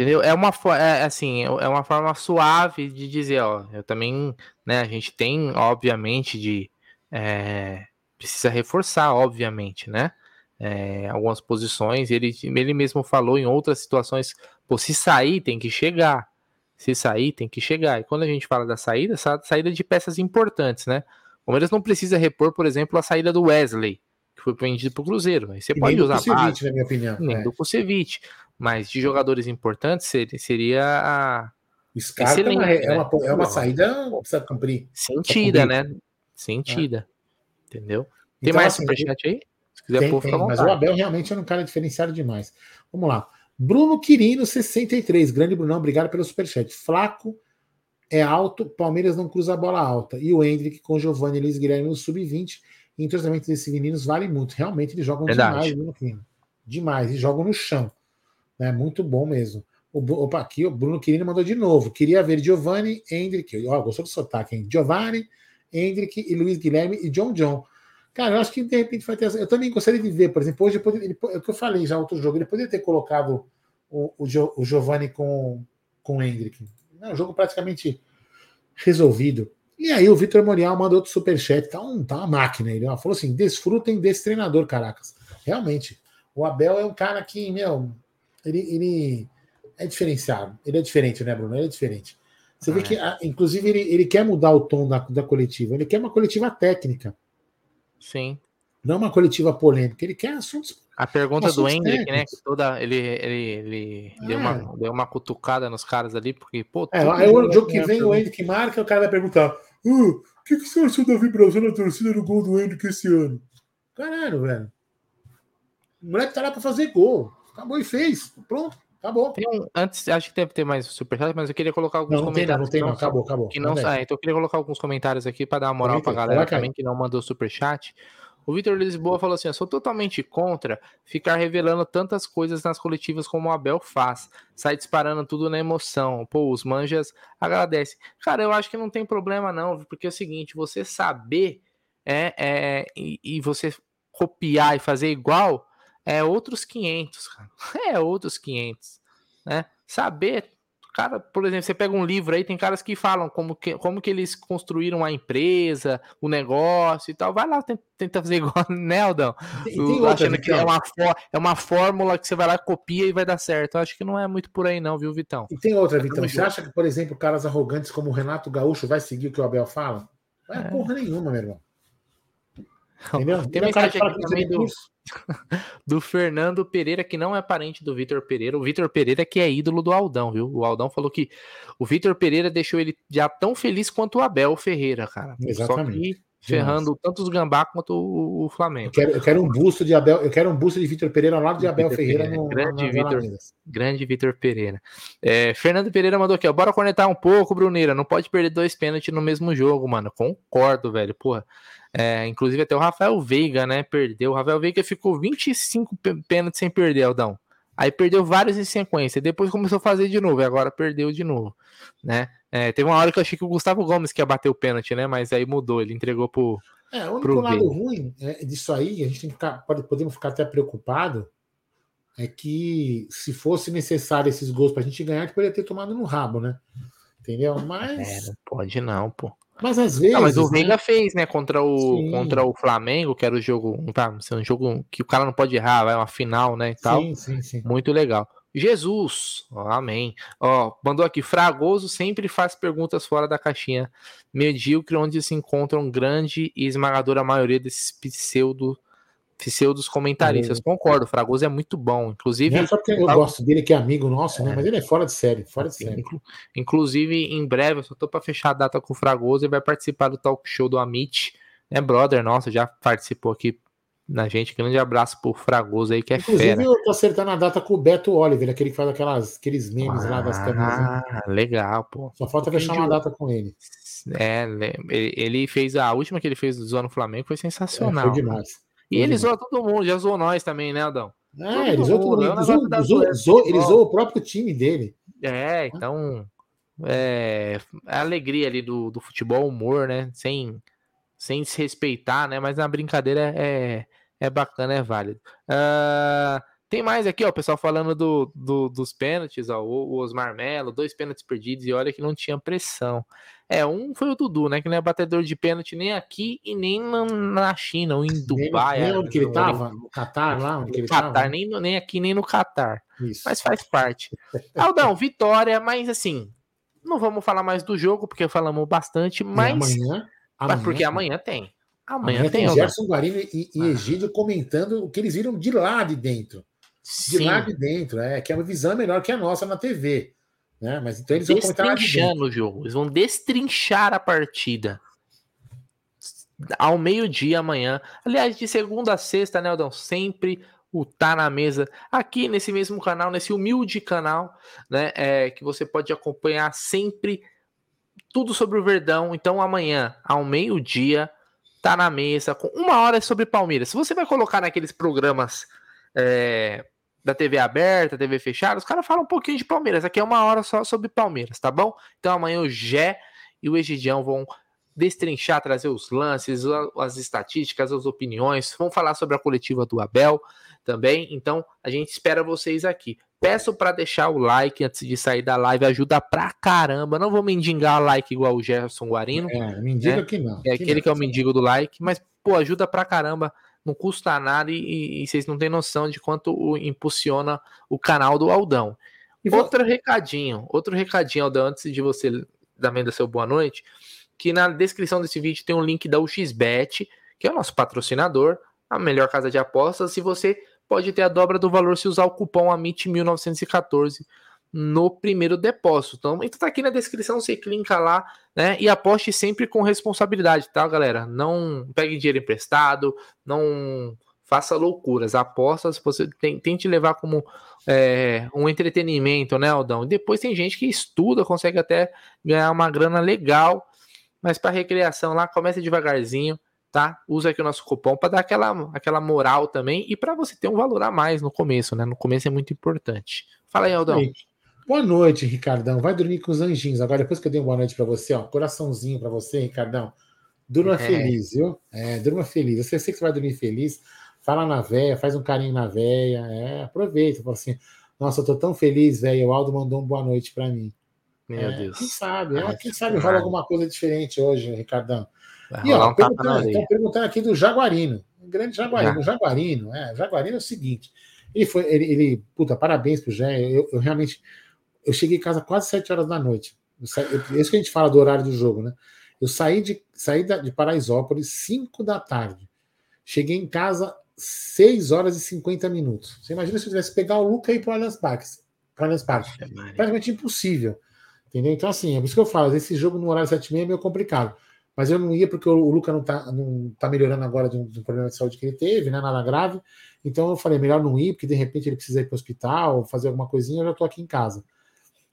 S2: Entendeu? É uma, é, assim, é uma forma suave de dizer, ó, eu também, né, a gente tem, obviamente, de, é, precisa reforçar, obviamente, né, é, algumas posições, ele, ele mesmo falou em outras situações, pô, se sair tem que chegar, se sair tem que chegar, e quando a gente fala da saída, sa- saída de peças importantes, né, o Palmeiras não precisa repor, por exemplo, a saída do Wesley, que foi vendido pro Cruzeiro, aí você
S1: E
S2: pode usar a base,
S1: na minha opinião.
S2: nem
S1: É.
S2: do Kusevich, mas de jogadores importantes seria, seria a
S1: Scarpa é uma,
S2: excelente,
S1: é uma,
S2: né?
S1: é uma saída precisa cumprir.
S2: sentida,
S1: Precisa
S2: né? Sentida. Entendeu? Tem
S1: Então,
S2: mais
S1: assim,
S2: superchat aí? Se quiser
S1: Tem,
S2: pôr,
S1: tem, mas o. Abel realmente é um cara diferenciado demais. Vamos lá. Bruno Quirino, 63. Grande Brunão, obrigado pelo superchat. Flaco é alto, Palmeiras não cruza a bola alta. E o Hendrick com Giovanni e Luiz Guilherme no sub-20. Entrosamento desses meninos vale muito. Realmente eles jogam
S2: Verdade.
S1: demais, Bruno Quirino. Demais. Eles jogam no chão. É muito bom mesmo. O, opa, aqui o Bruno Quirino mandou de novo. Queria ver Giovanni, Hendrick. Ó, gostou do sotaque, hein? Giovanni, Hendrick e Luiz Guilherme e John John. Cara, eu acho que de repente vai ter. Eu também gostaria de ver, por exemplo, hoje ele é o que eu falei já outro jogo, ele poderia ter colocado o, o, Gio- o Giovanni com, com o Hendrick. É um jogo praticamente resolvido. E aí o Vitor Morial mandou outro superchat, tá, um, tá uma máquina. Ele ó, falou assim: desfrutem desse treinador, caracas. Realmente, o Abel é um cara que, meu, ele, ele é diferenciado. Ele é diferente, né, Bruno? Ele é diferente. Você vê
S2: Ah,
S1: que,
S2: é.
S1: ah, inclusive, ele, ele quer mudar o tom da, da coletiva. Ele quer uma coletiva técnica,
S2: Sim.
S1: não uma coletiva polêmica. Ele quer assuntos.
S2: A pergunta do
S1: assuntos
S2: Hendrick, né? Que toda. Ele, ele, ele deu,
S1: É.
S2: uma, deu uma cutucada nos caras ali, porque, pô.
S1: É, aí o
S2: jogo
S1: jogo que vem, o. Hendrick marca, o cara vai perguntar: "Ah, o que, que você achou da vibração da torcida no gol do Hendrick esse ano? Caralho, velho. O moleque tá lá pra fazer gol. Acabou e fez. Pronto, acabou.
S2: Um- antes, acho que deve ter mais superchat, mas eu queria colocar alguns
S1: Não, não tem não,
S2: comentários.
S1: não tem não. Acabou, acabou.
S2: Que não,
S1: aí.
S2: ah, então eu queria colocar alguns comentários aqui para dar uma moral pra
S1: Aproveita,
S2: galera também que não mandou superchat. O Vitor Lisboa falou assim: Eu sou totalmente contra ficar revelando tantas coisas nas coletivas como o Abel faz. Sai disparando tudo na emoção. Pô, os manjas agradecem. Cara, eu acho que não tem problema, não, porque é o seguinte: você saber é, é, e, e você copiar e fazer igual é outros 500, cara. (laughs) É outros 500, né? Saber cara, por exemplo, você pega um livro aí, tem caras que falam como que, como que eles construíram a empresa, o negócio e tal. Vai lá, tenta, tenta fazer igual, (laughs) né, Aldão?
S1: Tem
S2: O-
S1: outra,
S2: achando que é
S1: Vitão.
S2: uma, é uma fórmula que você vai lá, copia e vai dar certo. Eu acho que não é muito por aí, não, viu, Vitão?
S1: E tem outra, Vitão.
S2: Tamo
S1: Você acha que, por exemplo, caras arrogantes como o Renato Gaúcho vai seguir o que o Abel fala? Não é, porra nenhuma, meu irmão. Entendeu?
S2: Tem
S1: é
S2: mensagem aqui
S1: que
S2: também do, (laughs) do Fernando Pereira, que não é parente do Vitor Pereira. O Vitor Pereira que é ídolo do Aldão, viu? O Aldão falou que o Vitor Pereira deixou ele já tão feliz quanto o Abel Ferreira, cara. Só
S1: Exatamente.
S2: que ferrando tanto os gambá quanto o, o Flamengo.
S1: Eu quero, eu quero um busto de Abel, eu quero um busto de Vitor Pereira ao lado de Abel
S2: Vitor
S1: Ferreira
S2: Pereira,
S1: no,
S2: grande Vitor, grande Vitor Pereira. É, Fernando Pereira mandou aqui, ó, bora conectar um pouco, Bruneira, não pode perder dois pênaltis no mesmo jogo, mano, concordo, velho, porra. É, inclusive até o Rafael Veiga, né, perdeu, o Rafael Veiga ficou 25 pê- pênaltis sem perder, Aldão. Aí perdeu vários em sequência, depois começou a fazer de novo, e agora perdeu de novo, né. É, teve uma hora que eu achei que o Gustavo Gomes que ia bater o pênalti, né, mas aí mudou, ele entregou pro...
S1: É, o único
S2: pro
S1: lado
S2: Veiga.
S1: ruim é, disso aí, a gente tem que ficar, pode, podemos ficar até preocupado, é que se fosse necessário esses gols pra gente ganhar, a gente poderia ter tomado no rabo, né? Entendeu?
S2: É,
S1: Mas,
S2: não pode não, pô.
S1: Mas às vezes.
S2: Não, mas o
S1: né?
S2: Veiga fez, né, contra o,
S1: Sim.
S2: contra o Flamengo, que era o jogo, um, tá, um jogo que o cara não pode errar, vai uma final, né, e tal.
S1: Sim, sim, sim.
S2: Muito legal. Jesus, amém. Ó, mandou aqui, Fragoso sempre faz perguntas fora da caixinha medíocre, onde se encontram grande e esmagadora maioria desses pseudo pseudos comentaristas. Concordo, Fragoso é muito bom. Inclusive,
S1: Não é só porque eu gosto dele, que é amigo nosso, né? Mas ele é fora de série, fora de série.
S2: Inclu- Inclusive, em breve, eu só tô pra fechar a data com o Fragoso e vai participar do talk show do Amit, né, brother? Nossa, já participou aqui na gente. Grande abraço pro Fragoso aí, que é
S1: Inclusive,
S2: fera.
S1: eu tô acertando a data com o Beto Oliver, aquele que faz aquelas, aqueles memes lá das camisas. né?
S2: Ah, legal, pô.
S1: Só falta fechar uma data com ele.
S2: É, le- ele ele fez a última que ele fez do Zoando Flamengo foi
S1: É,
S2: sensacional.
S1: foi demais.
S2: E
S1: Foi
S2: ele
S1: demais.
S2: zoa todo mundo, já zoou nós também, né, Aldão?
S1: É, ele zoou todo
S2: mundo, é
S1: mundo. Zoou- zoou- zoou- Ele zoou o próprio time dele.
S2: É, então. É, a alegria ali do, do futebol, humor, né? Sem, sem se respeitar, né? Mas na brincadeira é, é bacana, é válido. Ah, Tem mais aqui, ó, o pessoal falando do, do, dos pênaltis, ó, o, o Osmar Melo, dois pênaltis perdidos e olha que não tinha pressão. É, um foi o Dudu, né, que não é batedor de pênalti nem aqui e nem na, na China, ou em Dubai.
S1: Nem
S2: é,
S1: onde que ele
S2: no-
S1: tava? No Catar, lá onde ele
S2: Catar,
S1: tava?
S2: nem, no- nem aqui, nem no Catar.
S1: Isso.
S2: Mas faz parte. Aldão, vitória, mas assim, não vamos falar mais do jogo, porque falamos bastante, mas,
S1: amanhã,
S2: mas porque
S1: amanhã-
S2: amanhã tem. Amanhã,
S1: Amanhã
S2: tem,
S1: tem. Gerson Guarino e, e Egídio comentando o que eles viram de lá de dentro. De
S2: Sim.
S1: lá de dentro, é, que a visão é melhor que a nossa na TV. Né? Mas então eles vão comentar lá de dentro.
S2: Destrinchando o jogo. Eles vão destrinchar a partida. Ao meio-dia amanhã. Aliás, de segunda a sexta, né, Aldão? Sempre o Tá na Mesa. Aqui nesse mesmo canal, nesse humilde canal, né? É, que você pode acompanhar sempre tudo sobre o Verdão. Então, amanhã, ao meio-dia, tá na mesa, com uma hora sobre Palmeiras. Se você vai colocar naqueles programas é, da TV aberta, TV fechada, os caras falam um pouquinho de Palmeiras. Aqui é uma hora só sobre Palmeiras, tá bom? Então amanhã o Gé e o Egidião vão destrinchar, trazer os lances, as estatísticas, as opiniões. Vão falar sobre a coletiva do Abel também. Então a gente espera vocês aqui. Peço para deixar o like antes de sair da live, ajuda pra caramba. Não vou mendigar like igual o Gerson Guarino.
S1: É, mendiga
S2: né?
S1: que não.
S2: É
S1: que
S2: aquele
S1: não.
S2: que é o mendigo do like, mas, pô, ajuda pra caramba, não custa nada e, e- e vocês não têm noção de quanto o- impulsiona o canal do Aldão. Outro recadinho, outro recadinho, Aldão, antes de você também dar seu boa noite, que na descrição desse vídeo tem um link da UXBet, que é o nosso patrocinador, a melhor casa de apostas, se você pode ter a dobra do valor se usar o cupom AMIT1914 no primeiro depósito. Então, então tá aqui na descrição, você clica lá, né? E aposte sempre com responsabilidade, tá, galera? Não pegue dinheiro emprestado, não faça loucuras. Apostas você tem, tente levar como é, um entretenimento, né, Aldão? E depois tem gente que estuda, consegue até ganhar uma grana legal, mas para recreação lá, começa devagarzinho, tá? Usa aqui o nosso cupom para dar aquela, aquela moral também e para você ter um valor a mais no começo, né? No começo é muito importante. Fala aí, Aldão.
S1: Aí. Boa noite, Ricardão. Vai dormir com os anjinhos. Agora, depois que eu dei uma boa noite para você, ó, coraçãozinho para você, Ricardão. Durma (laughs)
S2: É.
S1: feliz, viu? É, durma feliz. Eu sei, eu sei que você vai dormir feliz. Fala na véia, faz um carinho na véia. É, aproveita. Fala assim: Nossa, eu tô tão feliz, velho. O Aldo mandou um boa noite para mim.
S2: Meu
S1: É,
S2: Deus.
S1: Quem sabe? é, quem
S2: que
S1: sabe rola alguma coisa diferente hoje, Ricardão.
S2: Vai
S1: E ó,
S2: um
S1: perguntando, estão perguntando aqui do Jaguarino. O grande Jaguarino.
S2: Já.
S1: O Jaguarino, é, o Jaguarino é o seguinte. Ele foi, ele, ele puta, parabéns pro Jé. Eu, eu realmente, eu cheguei em casa quase 7 horas da noite. Sa- eu- Isso que a gente fala do horário do jogo, né? Eu saí de, saí de Paraisópolis 5 da tarde. Cheguei em casa 6 horas e 50 minutos. Você imagina se eu tivesse que pegar o Luca e ir pro Allianz Parque. Pro Allianz Parque. Praticamente impossível. Entendeu? Então, assim, é por isso que eu falo, esse jogo no horário 7 e meia é meio complicado. Mas eu não ia porque o, o Luca não tá, não tá melhorando agora de um, de um problema de saúde que ele teve, né? Nada grave. Então eu falei, melhor não ir, porque de repente ele precisa ir para o hospital, fazer alguma coisinha, eu já tô aqui em casa.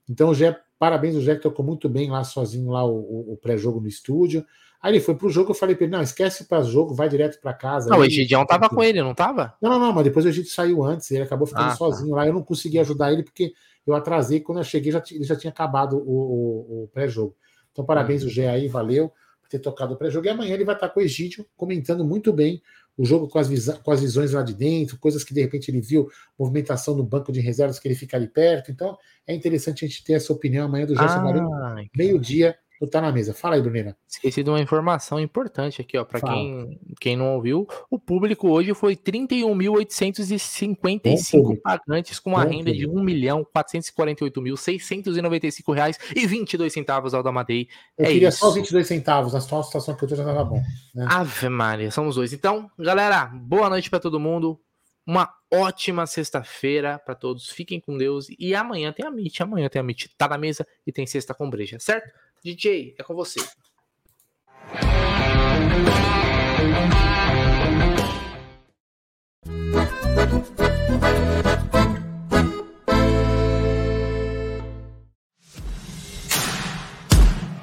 S1: Então, o Jé, parabéns, o Jé que tocou muito bem lá sozinho, lá o, o- o pré-jogo no estúdio. Aí ele foi pro jogo, eu falei pra ele, não, esquece para jogo, vai direto para casa.
S2: Não, o
S1: Aí-
S2: Egidião tava com ele, não tava?
S1: não, não, não, mas depois o Egito saiu antes, ele acabou ficando
S2: Ah, tá.
S1: sozinho lá. Eu não consegui ajudar ele porque eu atrasei. Quando eu cheguei, já, ele já tinha acabado o, o- o pré-jogo. Então, parabéns
S2: Uhum.
S1: o Gé aí, valeu por ter tocado o pré-jogo. E amanhã ele vai estar com o Egídio, comentando muito bem o jogo com as, com as visões lá de dentro, coisas que de repente ele viu, movimentação no banco de reservas que ele fica ali perto. Então, é interessante a gente ter essa opinião amanhã do Gerson Marinho,
S2: Ai,
S1: meio-dia, no Tá na Mesa. Fala aí, Brunera.
S2: Esqueci de uma informação importante aqui, ó. Para quem, quem não ouviu, o público hoje foi 31.855
S1: Bom público.
S2: pagantes com uma
S1: Bom
S2: renda de
S1: público.
S2: R$ 1.448.695,22 ao da Madei.
S1: Eu
S2: é
S1: queria
S2: isso.
S1: só 22 centavos, a atual situação que eu tô já tava bom. Né?
S2: Ave Maria, somos dois. Então, galera, boa noite para todo mundo. Uma ótima sexta-feira para todos. Fiquem com Deus. E amanhã tem a Meet. Amanhã tem a Meet. Tá na mesa e tem sexta com breja, certo? DJ, é com você. Música